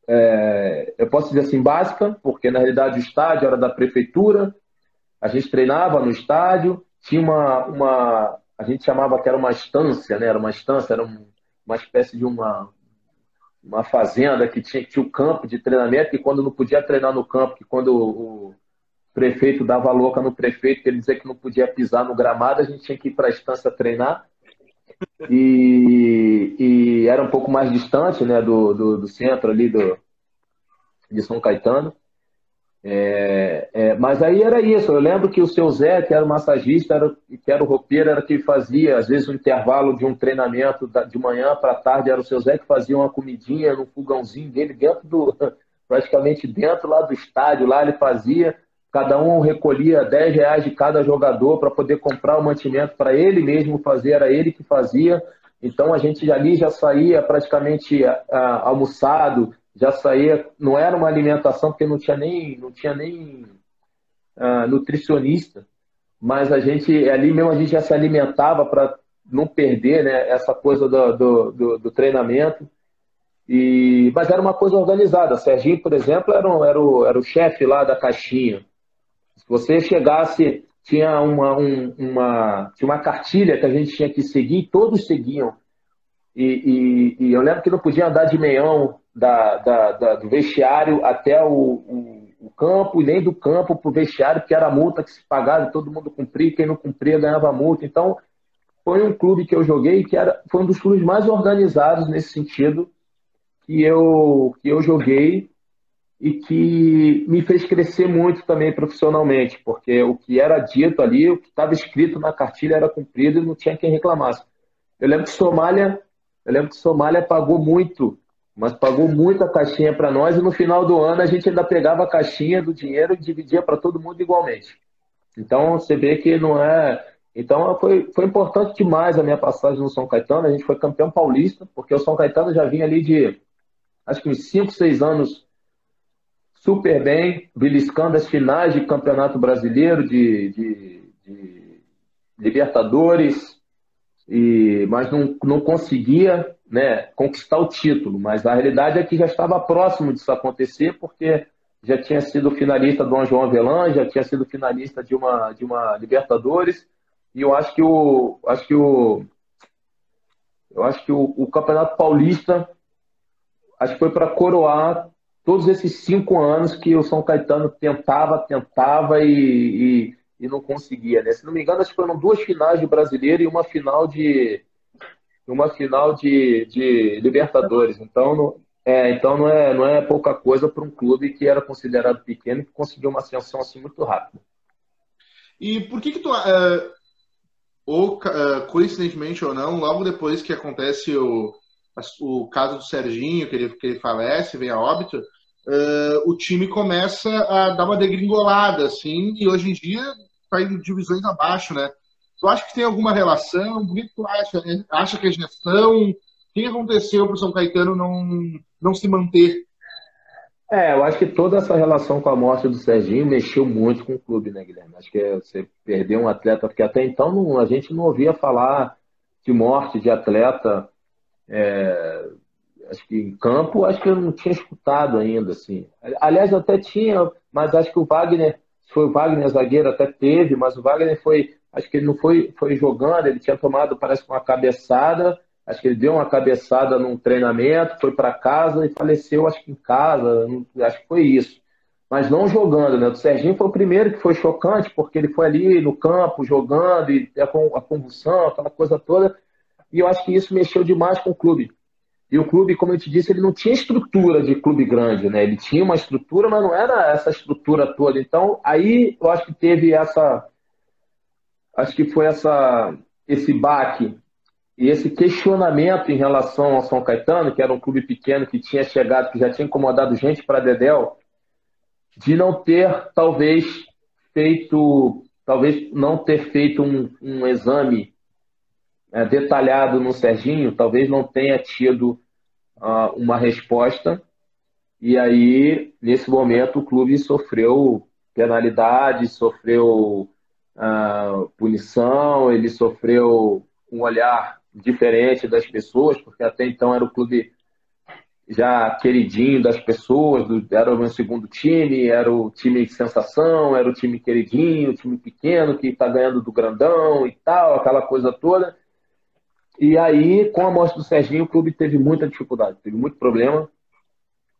é, eu posso dizer assim, básica, porque na realidade o estádio era da prefeitura, a gente treinava no estádio, tinha uma, uma a gente chamava que era uma estância, né? Era uma estância, era um, uma espécie de uma, uma fazenda que tinha, tinha o campo de treinamento, que quando não podia treinar no campo, que quando o, o prefeito dava louca no prefeito, que ele dizia que não podia pisar no gramado, a gente tinha que ir para a estância treinar. E, e, era um pouco mais distante né, do, do, do centro ali do, de São Caetano. É, é, mas aí era isso. Eu lembro que o seu Zé, que era o massagista, era, que era o roupeiro, era que fazia, às vezes, o um intervalo de um treinamento de manhã para tarde, era o seu Zé que fazia uma comidinha no fogãozinho dele, dentro do, praticamente dentro lá do estádio, lá ele fazia. Cada um recolhia 10 reais de cada jogador para poder comprar o mantimento para ele mesmo fazer, era ele que fazia. Então a gente ali já saía praticamente almoçado, já saía, não era uma alimentação porque não tinha nem, não tinha nem uh, nutricionista, mas a gente ali mesmo a gente já se alimentava para não perder né, essa coisa do, do, do, do, treinamento. E, mas era uma coisa organizada. Serginho, por exemplo, era, um, era o, era o chefe lá da caixinha. Se você chegasse, tinha uma, um, uma, tinha uma cartilha que a gente tinha que seguir, todos seguiam. E, e, e eu lembro que não podia andar de meião da, da, da, do vestiário até o, o, o, campo e nem do campo para o vestiário, porque era a multa que se pagava todo mundo cumpria, quem não cumpria ganhava multa. Então, foi um clube que eu joguei que era, foi um dos clubes mais organizados nesse sentido que eu, que eu joguei e que me fez crescer muito também profissionalmente, porque o que era dito ali, o que estava escrito na cartilha era cumprido e não tinha quem reclamasse. Eu lembro que Somália, eu lembro que Somália pagou muito mas pagou muita caixinha para nós e no final do ano a gente ainda pegava a caixinha do dinheiro e dividia para todo mundo igualmente. Então você vê que não é. Então foi, foi importante demais a minha passagem no São Caetano. A gente foi campeão paulista, porque o São Caetano já vinha ali de acho que uns 5, 6 anos super bem, beliscando as finais de campeonato brasileiro, de, de, de Libertadores, e, mas não, não conseguia né, conquistar o título. Mas a realidade é que já estava próximo disso acontecer, porque já tinha sido finalista do João Avelan, já tinha sido finalista de uma, de uma Libertadores, e eu acho que o. Acho que o eu acho que o, o Campeonato Paulista acho que foi para coroar todos esses cinco anos que o São Caetano tentava, tentava e, e e não conseguia, né? Se não me engano, acho que foram duas finais de brasileiro e uma final de uma final de, de Libertadores. Então, não, é, então não é não é pouca coisa para um clube que era considerado pequeno e que conseguiu uma ascensão assim muito rápida. E por que que tu uh, ou uh, coincidentemente ou não, logo depois que acontece o o caso do Serginho, que ele, que ele falece, vem a óbito, uh, o time começa a dar uma degringolada, assim, e hoje em dia está em divisões abaixo, né? Tu acha que tem alguma relação? O que tu acha? Acha que é gestão? O que aconteceu para o São Caetano não, não se manter? É, eu acho que toda essa relação com a morte do Serginho mexeu muito com o clube, né, Guilherme? Acho que é você perdeu um atleta, porque até então não, a gente não ouvia falar de morte de atleta. É, acho que em campo, acho que eu não tinha escutado ainda, assim. Aliás, até tinha, mas acho que o Wagner, foi o Wagner zagueiro, até teve, mas o Wagner foi, acho que ele não foi, foi jogando, ele tinha tomado, parece uma cabeçada, acho que ele deu uma cabeçada num treinamento, foi para casa e faleceu, acho que em casa, acho que foi isso. Mas não jogando, né? O Serginho foi o primeiro que foi chocante, porque ele foi ali no campo jogando, e a convulsão, aquela coisa toda, e eu acho que isso mexeu demais com o clube. E o clube, como eu te disse, ele não tinha estrutura de clube grande, né? Ele tinha uma estrutura, mas não era essa estrutura toda. Então, aí eu acho que teve essa. Acho que foi essa, esse baque e esse questionamento em relação ao São Caetano, que era um clube pequeno que tinha chegado, que já tinha incomodado gente para Dedel, de não ter, talvez, feito, talvez não ter feito um, um exame é, detalhado no Serginho, talvez não tenha tido uh, uma resposta. E aí, nesse momento, o clube sofreu penalidade, sofreu uh, punição, ele sofreu um olhar diferente das pessoas, porque até então era o clube já queridinho das pessoas, era o meu segundo time, era o time sensação, era o time queridinho, o time pequeno que está ganhando do grandão e tal, aquela coisa toda. E aí, com a morte do Serginho, o clube teve muita dificuldade, teve muito problema.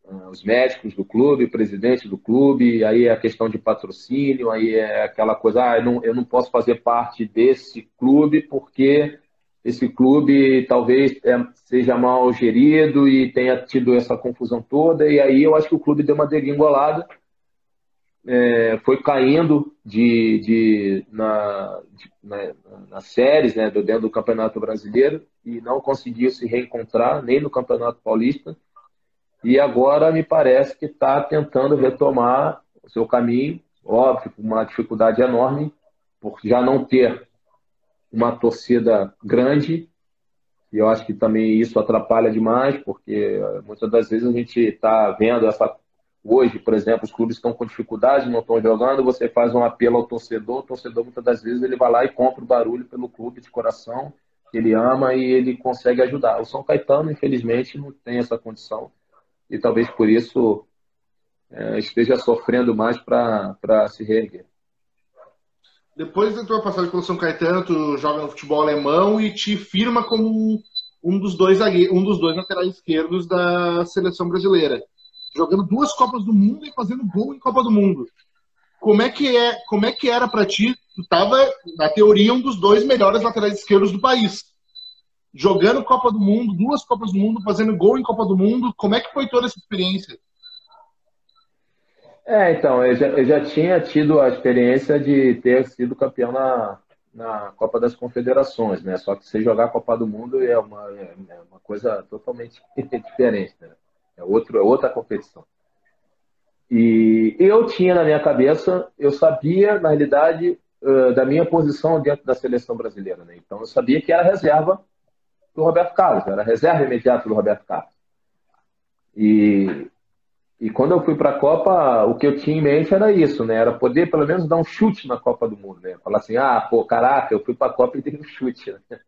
Ah, os médicos do clube, o presidente do clube, aí é a questão de patrocínio, aí é aquela coisa, ah, eu não, eu não posso fazer parte desse clube porque esse clube talvez é, seja mal gerido e tenha tido essa confusão toda, e aí eu acho que o clube deu uma degringolada é, foi caindo de, de, na, de, na, nas séries né, dentro do Campeonato Brasileiro e não conseguiu se reencontrar nem no Campeonato Paulista. E agora me parece que está tentando retomar o seu caminho, óbvio, com uma dificuldade enorme, por já não ter uma torcida grande. E eu acho que também isso atrapalha demais, porque muitas das vezes a gente está vendo essa Hoje, por exemplo, os clubes estão com dificuldade, não estão jogando, você faz um apelo ao torcedor, o torcedor muitas das vezes ele vai lá e compra o barulho pelo clube de coração, que ele ama e ele consegue ajudar. O São Caetano, infelizmente, não tem essa condição e talvez por isso é, esteja sofrendo mais para se reerguer. Depois da tua passagem pelo São Caetano, tu joga no futebol alemão e te firma como um dos dois, um dos dois laterais esquerdos da seleção brasileira jogando duas Copas do Mundo e fazendo gol em Copa do Mundo. Como é que é? Como é que era para ti? Tu estava na teoria um dos dois melhores laterais esquerdos do país. Jogando Copa do Mundo, duas Copas do Mundo, fazendo gol em Copa do Mundo. Como é que foi toda essa experiência? É, então, eu já, eu já tinha tido a experiência de ter sido campeão na, na Copa das Confederações, né? Só que você jogar a Copa do Mundo é uma, é uma coisa totalmente diferente, né? É, outro, é outra competição. E eu tinha na minha cabeça, eu sabia, na realidade, da minha posição dentro da seleção brasileira. Né? Então eu sabia que era reserva do Roberto Carlos, era reserva imediata do Roberto Carlos. E, e quando eu fui para a Copa, o que eu tinha em mente era isso, né? Era poder pelo menos dar um chute na Copa do Mundo, né? Falar assim, ah, pô, caraca, eu fui para a Copa e dei um chute. Né?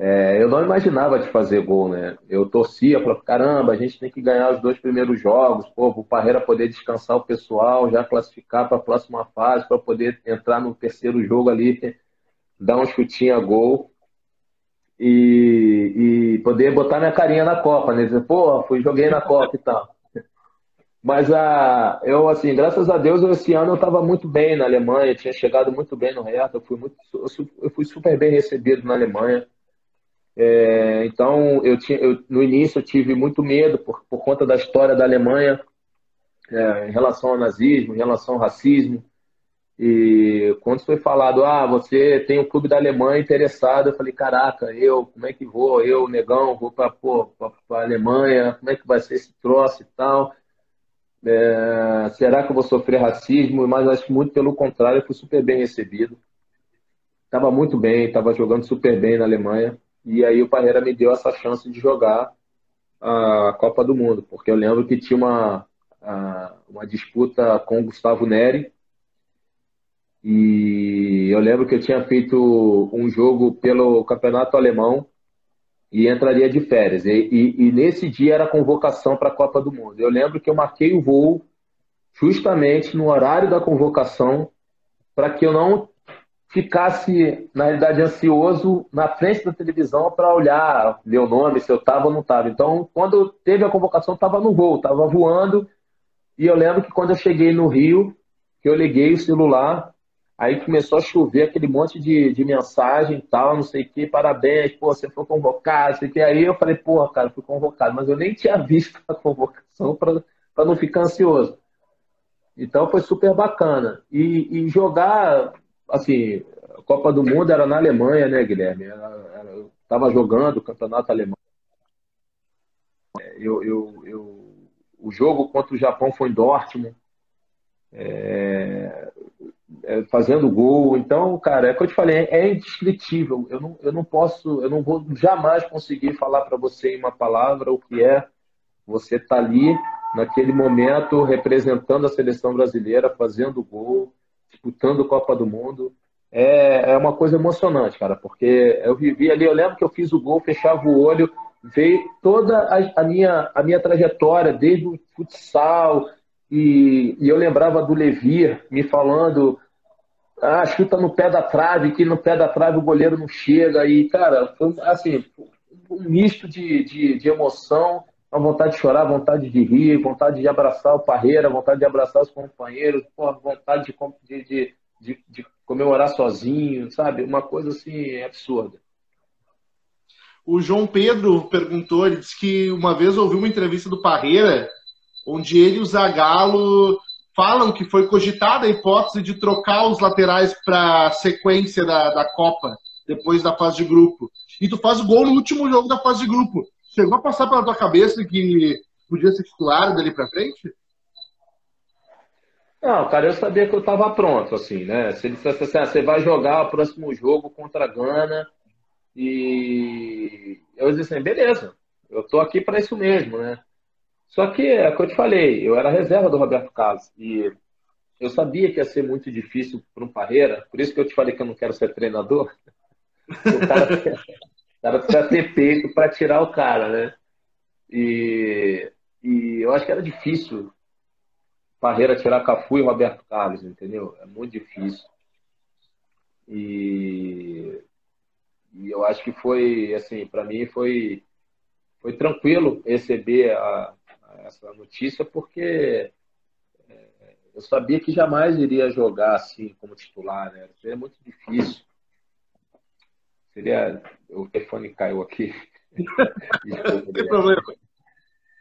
É, eu não imaginava de fazer gol, né? Eu torcia, falava, caramba, a gente tem que ganhar os dois primeiros jogos, pô, o Parreira poder descansar o pessoal, já classificar para a próxima fase, para poder entrar no terceiro jogo ali, dar um chutinho a gol e, e poder botar minha carinha na Copa, né? Dizer, pô, fui, joguei na Copa e tal. Mas a, eu, assim, graças a Deus, esse ano eu estava muito bem na Alemanha, tinha chegado muito bem no Hertha, eu fui, muito, eu fui super bem recebido na Alemanha. É, então, eu tinha, eu, no início eu tive muito medo por, por conta da história da Alemanha é, em relação ao nazismo, em relação ao racismo. E quando foi falado, ah, você tem um clube da Alemanha interessado, eu falei, caraca, eu, como é que vou? Eu, negão, vou para a Alemanha, como é que vai ser esse troço e tal? É, será que eu vou sofrer racismo? Mas acho muito pelo contrário, eu fui super bem recebido. Estava muito bem, estava jogando super bem na Alemanha. E aí o Parreira me deu essa chance de jogar a Copa do Mundo, porque eu lembro que tinha uma, uma disputa com o Gustavo Neri, e eu lembro que eu tinha feito um jogo pelo campeonato alemão e entraria de férias. E, e, e nesse dia era a convocação para a Copa do Mundo. Eu lembro que eu marquei o voo justamente no horário da convocação para que eu não ficasse, na realidade, ansioso na frente da televisão para olhar meu nome, se eu estava ou não estava. Então, quando teve a convocação, estava no voo, estava voando. E eu lembro que quando eu cheguei no Rio, que eu liguei o celular, Aí começou a chover aquele monte de, de mensagem tal, não sei o que, parabéns, pô, você foi convocado, sei que. Aí eu falei, porra, cara, fui convocado, mas eu nem tinha visto a convocação para não ficar ansioso. Então foi super bacana. E, e, jogar, assim, a Copa do Mundo era na Alemanha, né, Guilherme? Era, era, eu estava jogando o campeonato alemão. Eu, eu, eu, o jogo contra o Japão foi em Dortmund. É, fazendo gol. Então, cara, é o que eu te falei, é indescritível. Eu não, eu não posso, eu não vou jamais conseguir falar para você em uma palavra o que é você estar tá ali naquele momento representando a seleção brasileira, fazendo gol, disputando Copa do Mundo. É, é uma coisa emocionante, cara, porque eu vivi ali, eu lembro que eu fiz o gol, fechava o olho, veio toda a, a minha, a minha trajetória, desde o futsal, e, e, eu lembrava do Levir me falando ah, chuta no pé da trave, que no pé da trave o goleiro não chega. E, cara, foi assim, um misto de, de, de emoção, a vontade de chorar, vontade de rir, vontade de abraçar o Parreira, vontade de abraçar os companheiros, porra, vontade de, de, de, de comemorar sozinho, sabe? Uma coisa assim absurda. O João Pedro perguntou, ele disse que uma vez ouviu uma entrevista do Parreira, onde ele e o Zagallo falam que foi cogitada a hipótese de trocar os laterais para a sequência da, da Copa, depois da fase de grupo. E tu faz o gol no último jogo da fase de grupo. Chegou a passar pela tua cabeça que podia ser titular dali para frente? Não, cara, eu sabia que eu estava pronto, assim, né? Se ele dissesse assim, ah, você vai jogar o próximo jogo contra a Gana e eu disse assim, beleza, eu tô aqui para isso mesmo, né? Só que, é o que eu te falei, eu era reserva do Roberto Carlos e eu sabia que ia ser muito difícil para um Parreira, por isso que eu te falei que eu não quero ser treinador. O cara, o cara precisa ter peito para tirar o cara, né? E, e eu acho que era difícil Parreira tirar Cafu e Roberto Carlos, entendeu? É muito difícil. E, e eu acho que foi, assim, para mim foi, foi tranquilo receber a, essa notícia porque é, eu sabia que jamais iria jogar assim como titular, né? Seria muito difícil. Seria. O telefone caiu aqui. Não tem problema.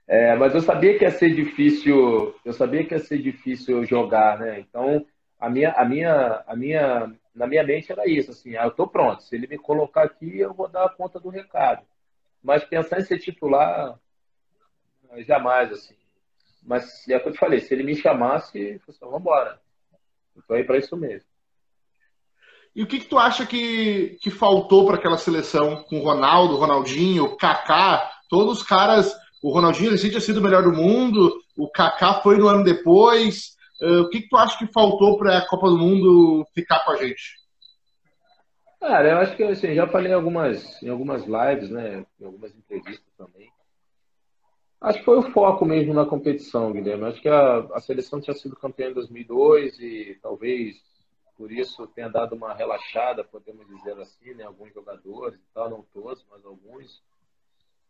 É, mas eu sabia que ia ser difícil. Eu sabia que ia ser difícil jogar, né? Então a minha, a minha, a minha, na minha mente era isso, assim. Ah, eu tô pronto. Se ele me colocar aqui, eu vou dar conta do recado. Mas pensar em ser titular, jamais, assim. Mas é o que eu te falei, se ele me chamasse, assim, vamos embora. Eu tô aí para isso mesmo. E o que, que tu acha que, que faltou para aquela seleção com o Ronaldo, Ronaldinho, Kaká, todos os caras. O Ronaldinho ele tinha sido o melhor do mundo, o Kaká foi no ano depois. Uh, o que, que tu acha que faltou para a Copa do Mundo ficar com a gente? Cara, eu acho que assim, já falei em algumas, em algumas lives, né, em algumas entrevistas também. Acho que foi o foco mesmo na competição, Guilherme. Acho que a, a seleção tinha sido campeã em 2002 e talvez por isso tenha dado uma relaxada, podemos dizer assim, né? Alguns jogadores e tal, não todos, mas alguns.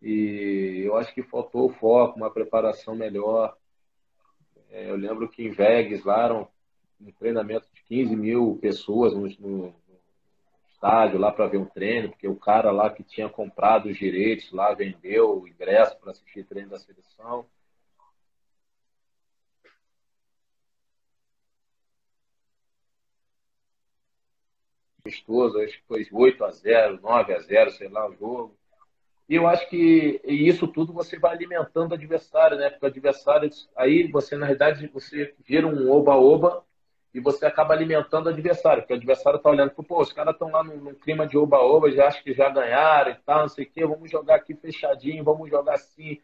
E eu acho que faltou o foco, uma preparação melhor. É, eu lembro que em Vegas lá eram um treinamento de 15 mil pessoas no, no, estádio lá para ver um treino, porque o cara lá que tinha comprado os direitos lá vendeu o ingresso para assistir treino da seleção. amistoso, acho que foi 8 a 0 9 a 0 sei lá, o jogo. E eu acho que isso tudo você vai alimentando o adversário, né? Porque o adversário, aí você, na realidade, você vira um oba-oba e você acaba alimentando o adversário, porque o adversário está olhando, pô, os caras estão lá num, num, clima de oba-oba, já acho que já ganharam e tal, não sei o quê, vamos jogar aqui fechadinho, vamos jogar assim,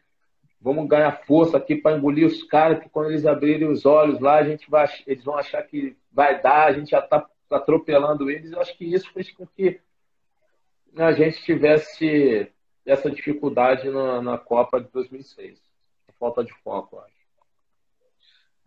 vamos ganhar força aqui para engolir os caras, que quando eles abrirem os olhos lá, a gente vai, eles vão achar que vai dar, a gente já está atropelando eles. Eu acho que isso fez com que a gente tivesse essa dificuldade na, na Copa de 2006. A falta de foco, eu acho.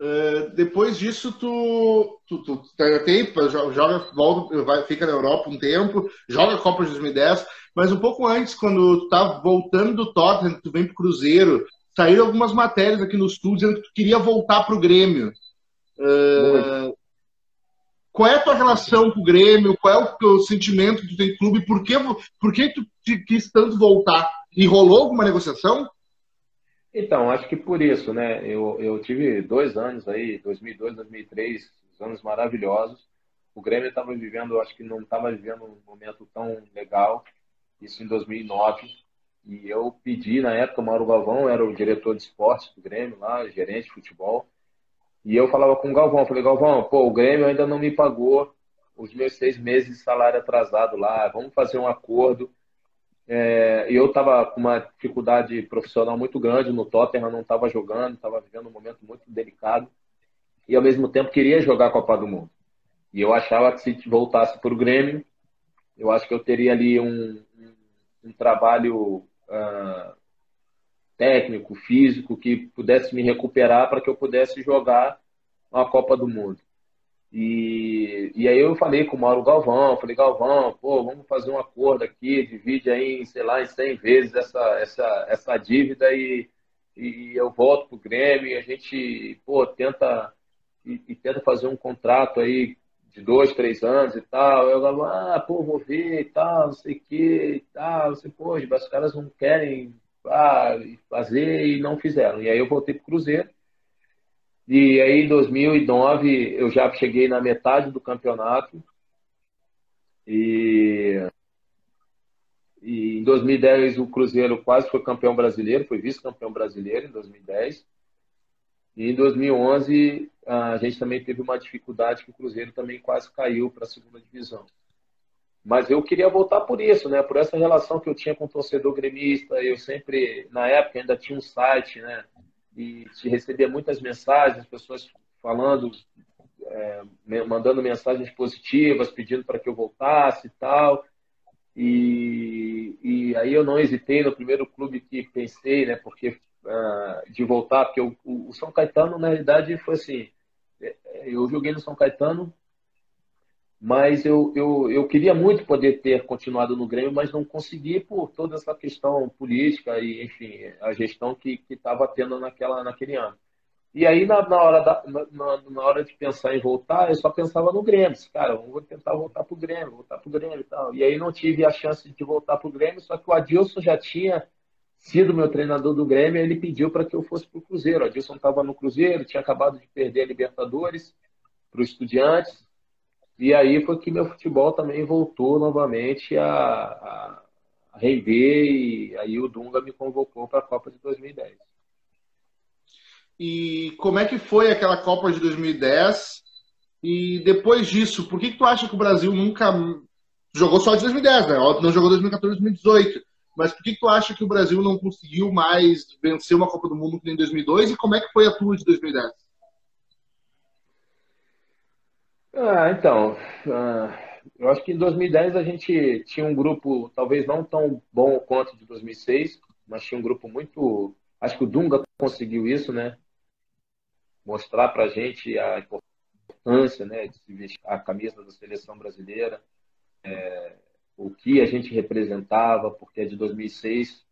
Uh, depois disso, tu, tu, tu, tu tem, joga, volta, vai, fica na Europa um tempo, joga a Copa de 2010, mas um pouco antes, quando tu tá voltando do Tottenham, tu vem pro Cruzeiro, saíram algumas matérias aqui no estúdio dizendo que tu queria voltar pro Grêmio. Uh, qual é a tua relação com o Grêmio? Qual é o teu sentimento que tu tem clube? Por que, por que tu quis tanto voltar? E rolou alguma negociação? Então, acho que por isso, né? Eu, eu tive dois anos aí, 2002, 2003, anos maravilhosos. O Grêmio estava vivendo, acho que não estava vivendo um momento tão legal, isso em 2009. E eu pedi, na época, o Mauro Galvão era o diretor de esportes do Grêmio lá, gerente de futebol. E eu falava com o Galvão, falei, Galvão, pô, o Grêmio ainda não me pagou os meus seis meses de salário atrasado lá, vamos fazer um acordo é, eu estava com uma dificuldade profissional muito grande no Tottenham, não estava jogando, estava vivendo um momento muito delicado e ao mesmo tempo queria jogar a Copa do Mundo. E eu achava que se voltasse para o Grêmio, eu acho que eu teria ali um, um, um trabalho uh, técnico, físico, que pudesse me recuperar para que eu pudesse jogar a Copa do Mundo. E, e aí eu falei com o Mauro Galvão, falei, Galvão, pô, vamos fazer um acordo aqui, divide aí, sei lá, em 100 vezes essa, essa, essa dívida e, e eu volto pro Grêmio e a gente, pô, tenta, e, e tenta fazer um contrato aí de dois, três anos e tal. Eu falo, ah, pô, vou ver e tal, não sei o que e tal. Você, pô, os caras não querem ah, fazer e não fizeram. E aí eu voltei pro Cruzeiro e aí, em 2009, eu já cheguei na metade do campeonato. E, e em 2010, o Cruzeiro quase foi campeão brasileiro, foi vice-campeão brasileiro em 2010. E em 2011, a gente também teve uma dificuldade que o Cruzeiro também quase caiu para a segunda divisão. Mas eu queria voltar por isso, né? Por essa relação que eu tinha com o torcedor gremista. Eu sempre, na época, ainda tinha um site, né? E te recebia muitas mensagens, pessoas falando, é, mandando mensagens positivas, pedindo para que eu voltasse e tal. E, e aí eu não hesitei no primeiro clube que pensei, né, porque uh, de voltar, porque o, o, São Caetano, na realidade, foi assim, é, eu joguei no São Caetano mas eu, eu, eu queria muito poder ter continuado no Grêmio, mas não consegui por toda essa questão política e, enfim, a gestão que estava tendo naquela, naquele ano. E aí, na, na hora da, na, na, hora de pensar em voltar, eu só pensava no Grêmio. Cara, eu vou tentar voltar para o Grêmio, voltar para o Grêmio e tal. E aí não tive a chance de voltar para o Grêmio, só que o Adilson já tinha sido meu treinador do Grêmio, ele pediu para que eu fosse para o Cruzeiro. O Adilson estava no Cruzeiro, tinha acabado de perder a Libertadores para os Estudiantes, e aí foi que meu futebol também voltou novamente a, a, render e aí o Dunga me convocou para a Copa de 2010. E como é que foi aquela Copa de 2010? E depois disso, por que, que tu acha que o Brasil nunca jogou só de 2010, né? Não jogou 2014, 2018. Mas por que, que tu acha que o Brasil não conseguiu mais vencer uma Copa do Mundo que nem em 2002? E como é que foi a tua de 2010? Ah, então, ah, eu acho que em 2010 a gente tinha um grupo, talvez não tão bom quanto de 2006, mas tinha um grupo muito. Acho que o Dunga conseguiu isso, né? Mostrar pra gente a importância, né, de se vestir a camisa da seleção brasileira, é, o que a gente representava, porque a de 2006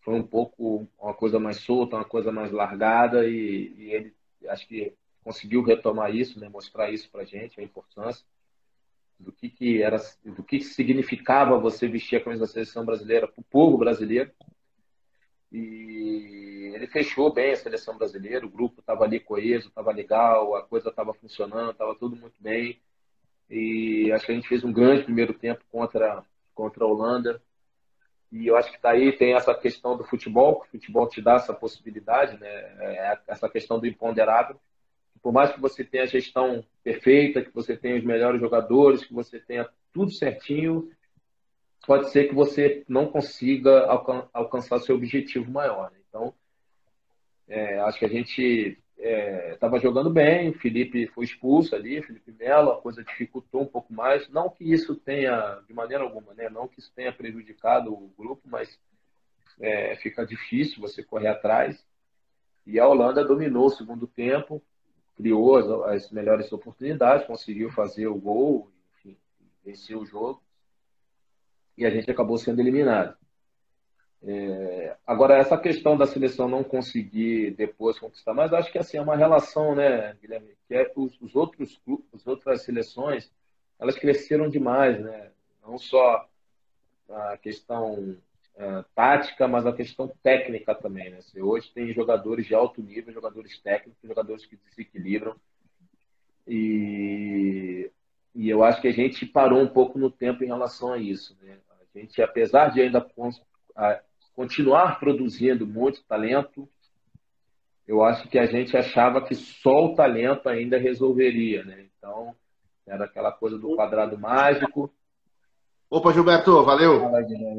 foi um pouco uma coisa mais solta, uma coisa mais largada, e, e ele acho que conseguiu retomar isso, né, mostrar isso para gente, a importância do que, que era, do que significava você vestir a camisa da seleção brasileira para o povo brasileiro. E ele fechou bem a seleção brasileira, o grupo estava ali coeso, estava legal, a coisa estava funcionando, estava tudo muito bem. E acho que a gente fez um grande primeiro tempo contra, contra a Holanda. E eu acho que está aí, tem essa questão do futebol, que o futebol te dá essa possibilidade, né? É essa questão do imponderável. Por mais que você tenha a gestão perfeita, que você tenha os melhores jogadores, que você tenha tudo certinho, pode ser que você não consiga alcan alcançar seu objetivo maior. Então, é, acho que a gente estava é, jogando bem, o Felipe foi expulso ali, Felipe Melo, a coisa dificultou um pouco mais. Não que isso tenha, de maneira alguma, né? não que isso tenha prejudicado o grupo, mas é, fica difícil você correr atrás. E a Holanda dominou o segundo tempo, criou as, as melhores oportunidades, conseguiu fazer o gol, enfim, vencer o jogo. E a gente acabou sendo eliminado. É, agora, essa questão da seleção não conseguir depois conquistar, mas acho que assim, é uma relação, né, Guilherme? Que é os, os outros as outras seleções, elas cresceram demais, né? Não só a questão é, tática, mas a questão técnica também, né? Você hoje tem jogadores de alto nível, jogadores técnicos, jogadores que desequilibram. E, e eu acho que a gente parou um pouco no tempo em relação a isso, né? A gente, apesar de ainda continuar produzindo muito talento, eu acho que a gente achava que só o talento ainda resolveria, né? Então, era aquela coisa do quadrado mágico. Opa, Gilberto, valeu.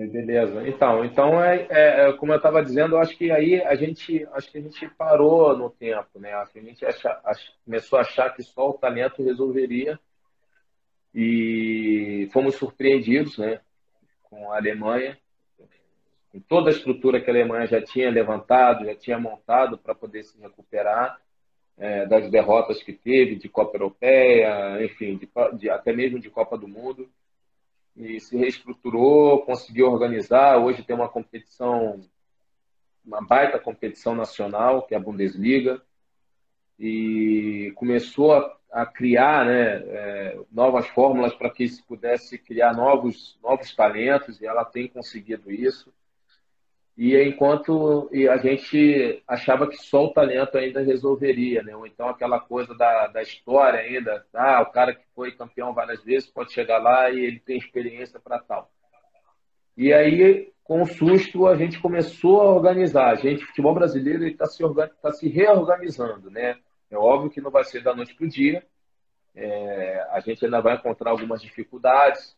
Beleza. Então, então é, é, é como eu estava dizendo, eu acho que aí a gente, acho que a gente parou no tempo, né? Acho que a gente acha, ach, começou a achar que só o talento resolveria e fomos surpreendidos, né? Com a Alemanha com toda a estrutura que a Alemanha já tinha levantado, já tinha montado para poder se recuperar é, das derrotas que teve de Copa Europeia, enfim, de, de, até mesmo de Copa do Mundo. E se reestruturou, conseguiu organizar. Hoje tem uma competição, uma baita competição nacional, que é a Bundesliga, e começou a, a criar né, é, novas fórmulas para que se pudesse criar novos, novos talentos, e ela tem conseguido isso. E enquanto a gente achava que só o talento ainda resolveria, né? Ou então aquela coisa da, da história ainda, ah, o cara que foi campeão várias vezes pode chegar lá e ele tem experiência para tal. E aí, com o susto, a gente começou a organizar. A gente, futebol brasileiro, está se, tá se reorganizando, né? É óbvio que não vai ser da noite para o dia. É, a gente ainda vai encontrar algumas dificuldades,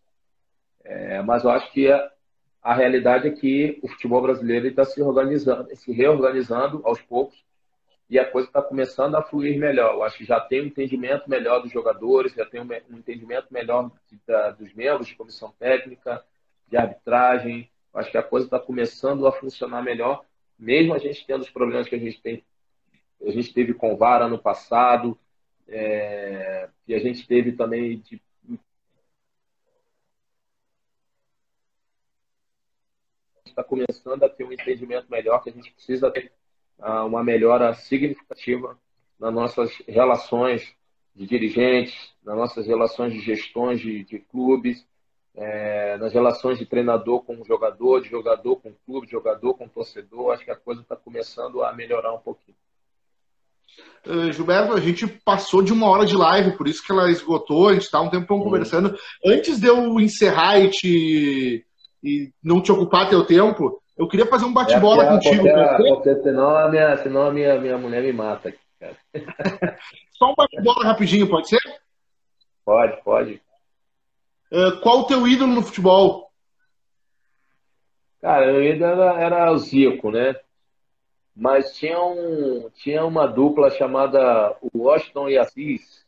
é, mas eu acho que realidade é que o futebol brasileiro está se organizando, se reorganizando aos poucos e a coisa está começando a fluir melhor. Eu acho que já tem um entendimento melhor dos jogadores, já tem um entendimento melhor da, dos membros de comissão técnica, de arbitragem. Eu acho que a coisa está começando a funcionar melhor, mesmo a gente tendo os problemas que a gente tem, a gente teve com o VAR ano passado, é, e a gente teve também de está começando a ter um entendimento melhor, que a gente precisa ter uh, uma melhora significativa nas nossas relações de dirigentes, nas nossas relações de gestões de, de clubes, é, nas relações de treinador com jogador, de jogador com clube, de jogador com torcedor. Acho que a coisa está começando a melhorar um pouquinho. Uh, Gilberto, a gente passou de uma hora de live, por isso que ela esgotou, a gente está um tempo conversando. Antes de eu encerrar e te e não te ocupar teu tempo, eu queria fazer um bate-bola é, contigo. Porque, porque senão a, minha, senão a minha, minha mulher me mata. Cara. Só um bate-bola rapidinho, pode ser? Pode, pode. Uh, qual o teu ídolo no futebol? Cara, meu ídolo era, era o Zico, né? Mas tinha, um, tinha uma dupla chamada Washington e Assis,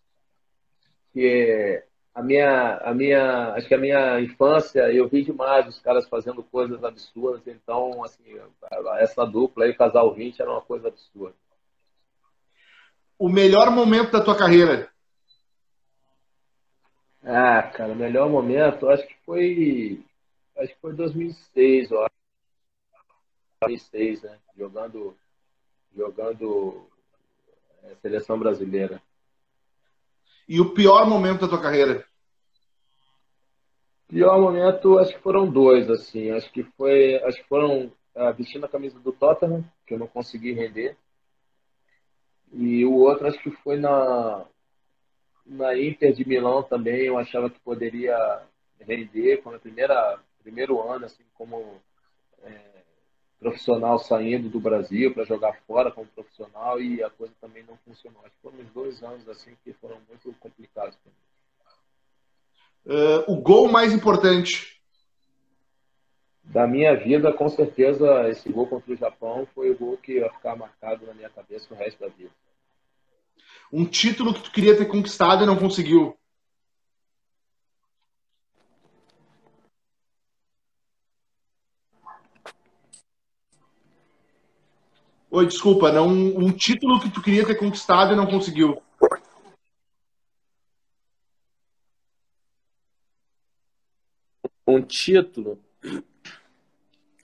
que a minha, a minha, acho que a minha infância, eu vi demais os caras fazendo coisas absurdas, então, assim, essa dupla aí, o casal 20, era uma coisa absurda. O melhor momento da tua carreira? Ah, cara, o melhor momento, acho que foi, acho que foi 2006, ó. 2006, né? Jogando, jogando é, seleção brasileira. E o pior momento da tua carreira? Pior momento, acho que foram dois, assim. Acho que foi, acho que foram uh, vestindo a camisa do Tottenham, que eu não consegui render. E o outro, acho que foi na na Inter de Milão também eu achava que poderia render, quando a primeira primeiro ano assim como é, profissional saindo do Brasil para jogar fora como profissional e a coisa também não funcionou. Acho que foram uns dois anos assim que foram muito complicados para mim. Uh, o gol mais importante da minha vida, com certeza, esse gol contra o Japão foi o gol que vai ficar marcado na minha cabeça o resto da vida. Um título que tu queria ter conquistado e não conseguiu? Oi, desculpa, não, um título que tu queria ter conquistado e não conseguiu. Um título.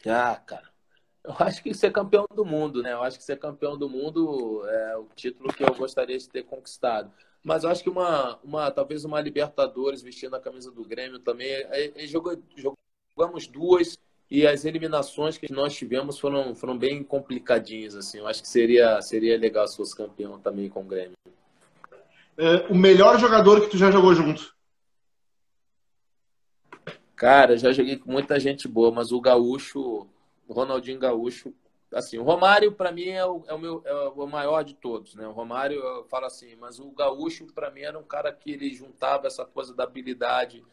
Ah, cara. Eu acho que ser campeão do mundo, né? Eu acho que ser campeão do mundo é o título que eu gostaria de ter conquistado. Mas eu acho que uma, uma talvez uma Libertadores vestindo a camisa do Grêmio também. É, é, jogamos duas e as eliminações que nós tivemos foram, foram bem complicadinhas. Assim. Eu acho que seria, seria legal se fosse campeão também com o Grêmio. É, o melhor jogador que tu já jogou junto? Cara, já joguei com muita gente boa, mas o Gaúcho, o Ronaldinho Gaúcho, assim, o Romário para mim é o, é o, meu é o maior de todos, né? O Romário eu falo assim, mas o Gaúcho para mim era um cara que ele juntava essa coisa da habilidade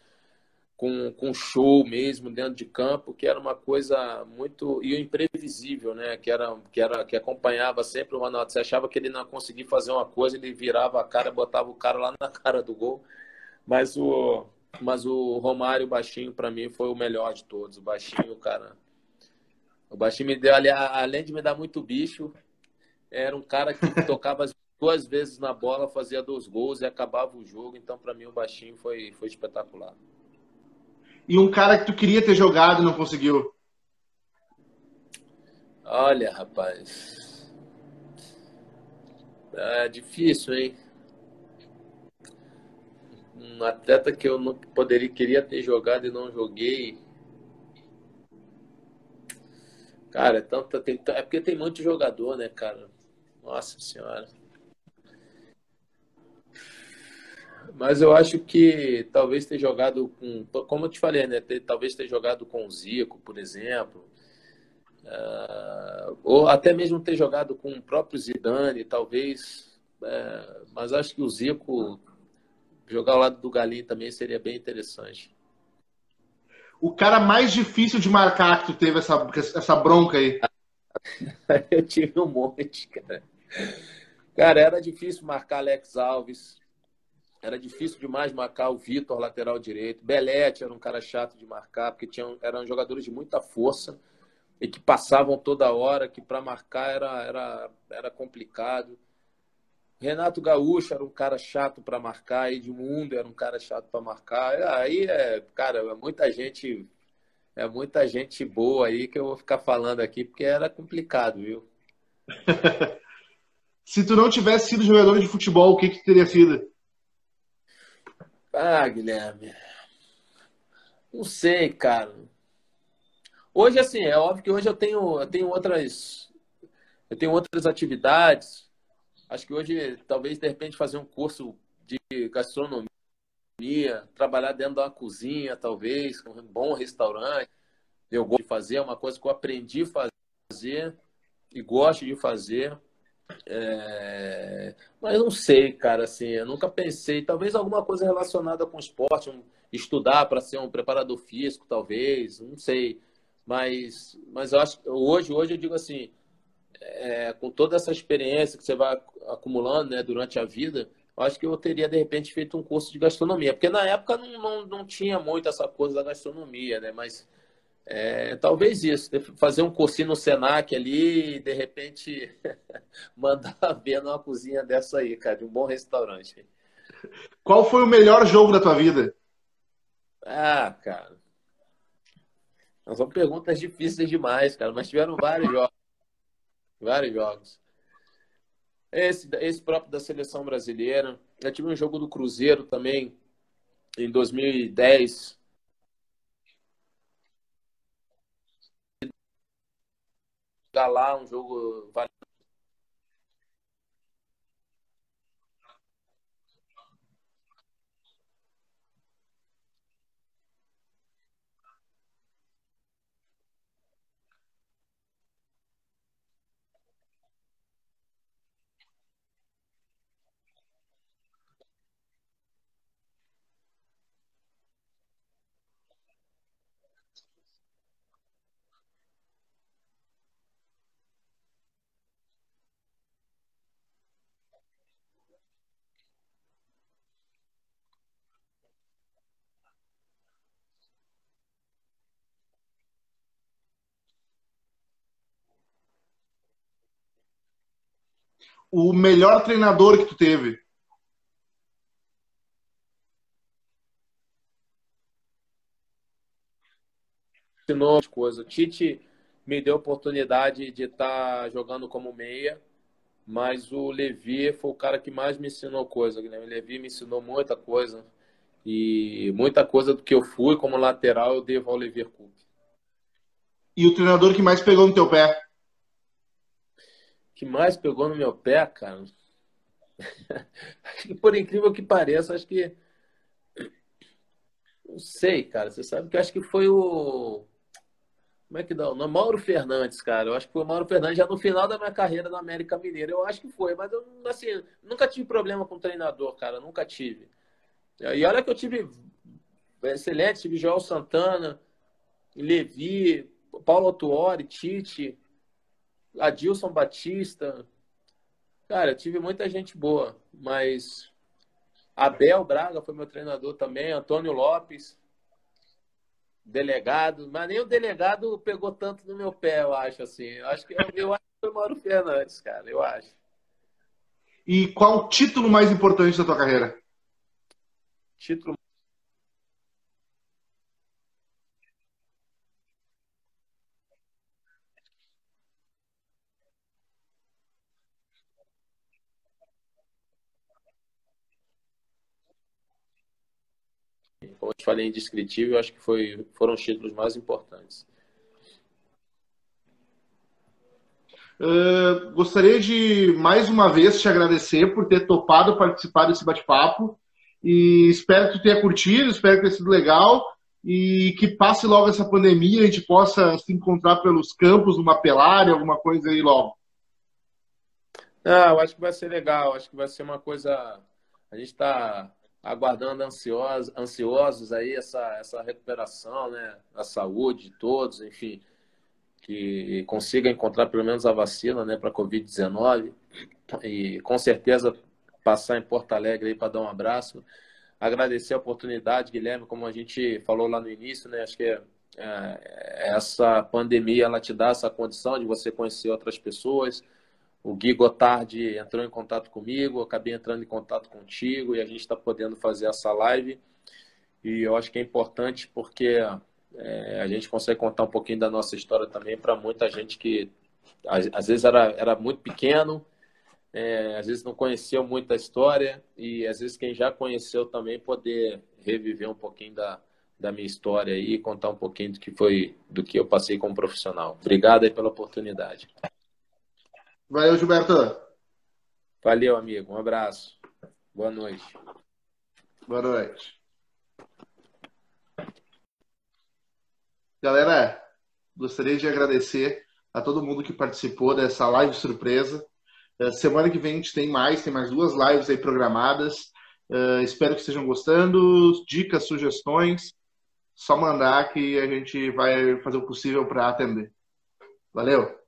com, com show mesmo dentro de campo, que era uma coisa muito e imprevisível, né? Que era que era que acompanhava sempre o Ronaldo. Você achava que ele não conseguia fazer uma coisa, ele virava a cara, botava o cara lá na cara do gol. Mas o mas o Romário Baixinho, para mim, foi o melhor de todos. O Baixinho, cara. O Baixinho me deu, além de me dar muito bicho, era um cara que tocava duas vezes na bola, fazia dois gols e acabava o jogo. Então, para mim, o Baixinho foi, foi espetacular. E um cara que tu queria ter jogado e não conseguiu? Olha, rapaz. É difícil, hein? um atleta que eu não poderia queria ter jogado e não joguei. Cara, é, tanto, tem, é porque tem muito jogador, né, cara? Nossa senhora. Mas eu acho que talvez ter jogado com. Como eu te falei, né? Ter, talvez ter jogado com o Zico, por exemplo. Uh, ou até mesmo ter jogado com o próprio Zidane, talvez. Uh, mas acho que o Zico Jogar ao lado do Galinho também seria bem interessante. O cara mais difícil de marcar que tu teve essa, essa bronca aí? Eu tive um monte, cara. Cara, era difícil marcar Alex Alves. Era difícil demais marcar o Vitor, lateral direito. Belete era um cara chato de marcar, porque tinham, eram jogadores de muita força e que passavam toda hora, que para marcar era, era, era complicado. Renato Gaúcho era um cara chato para marcar, Edmundo era um cara chato para marcar. Aí é, cara, é muita gente, é muita gente boa aí que eu vou ficar falando aqui porque era complicado, viu? Se tu não tivesse sido jogador de futebol, o que que teria sido? Ah, Guilherme. Não sei, cara. Hoje assim, é óbvio que hoje eu tenho, eu tenho outras eu tenho outras atividades Acho que hoje, talvez, de repente, fazer um curso de gastronomia, trabalhar dentro de uma cozinha, talvez, um bom restaurante. Eu gosto de fazer, é uma coisa que eu aprendi a fazer e gosto de fazer. É... Mas não sei, cara, assim, eu nunca pensei. Talvez alguma coisa relacionada com esporte, um... estudar para ser um preparador físico, talvez, não sei. Mas, mas eu acho hoje, hoje eu digo assim, é, com toda essa experiência que você vai acumulando né, durante a vida, eu acho que eu teria, de repente, feito um curso de gastronomia. Porque na época não, não, não tinha muito essa coisa da gastronomia, né? Mas é, talvez isso, fazer um cursinho no Senac ali e, de repente, mandar ver numa cozinha dessa aí, cara, de um bom restaurante. Qual foi o melhor jogo da tua vida? Ah, cara. São perguntas difíceis demais, cara, mas tiveram vários jogos. Vários jogos. Esse, esse próprio da seleção brasileira. Eu tive um jogo do Cruzeiro também, em 2010. Lá, um jogo o melhor treinador que tu teve? Ensinou coisa. Tite me deu a oportunidade de estar tá jogando como meia, mas o Levi foi o cara que mais me ensinou coisa. O Levi me ensinou muita coisa. E muita coisa do que eu fui como lateral eu devo ao Leverkusen. E o treinador que mais pegou no teu pé? Que mais pegou no meu pé, cara? acho que por incrível que pareça, acho que. Não sei, cara. Você sabe que acho que foi o. Como é que dá o? Mauro Fernandes, cara. Eu acho que foi o Mauro Fernandes já no final da minha carreira na América Mineira. Eu acho que foi, mas eu assim, nunca tive problema com treinador, cara. Nunca tive. E olha que eu tive excelente, tive Joel Santana, Levi, Paulo Tuori, Tite, Adilson Batista. Cara, tive muita gente boa, mas Abel Braga foi meu treinador também, Antônio Lopes, delegado, mas nem o delegado pegou tanto no meu pé, eu acho assim. Eu acho que eu, eu acho que foi Mauro Fernandes, cara, eu acho. E qual o título mais importante da tua carreira? título como eu te falei, indescritível, acho que foi, foram os títulos mais importantes. Uh, gostaria de mais uma vez te agradecer por ter topado participar desse bate-papo. E espero que tu tenha curtido, espero que tenha sido legal e que passe logo essa pandemia e a gente possa se encontrar pelos campos, numa pelária, alguma coisa aí logo. Ah, eu acho que vai ser legal, acho que vai ser uma coisa. A gente está aguardando ansiosos, ansiosos aí essa, essa recuperação, né? A saúde de todos, enfim, que consiga encontrar pelo menos a vacina, né, para a Covid-19. E com certeza passar em Porto Alegre para dar um abraço. Agradecer a oportunidade, Guilherme, como a gente falou lá no início, né? Acho que é, é, essa pandemia ela te dá essa condição de você conhecer outras pessoas. O Gui Gotardi entrou em contato comigo, acabei entrando em contato contigo e a gente está podendo fazer essa live. E eu acho que é importante porque é, a gente consegue contar um pouquinho da nossa história também para muita gente que às, vezes era, era muito pequeno é, às vezes não conheceu muito a história e às vezes quem já conheceu também poder reviver um pouquinho da, da minha história e contar um pouquinho do que foi do que eu passei como profissional. Obrigado aí pela oportunidade. Valeu, Gilberto. Valeu, amigo. Um abraço. Boa noite. Boa noite. Galera, gostaria de agradecer a todo mundo que participou dessa live surpresa. Uh, semana que vem a gente tem mais, tem mais duas lives aí programadas. Uh, espero que estejam gostando. Dicas, sugestões, só mandar que a gente vai fazer o possível para atender. Valeu!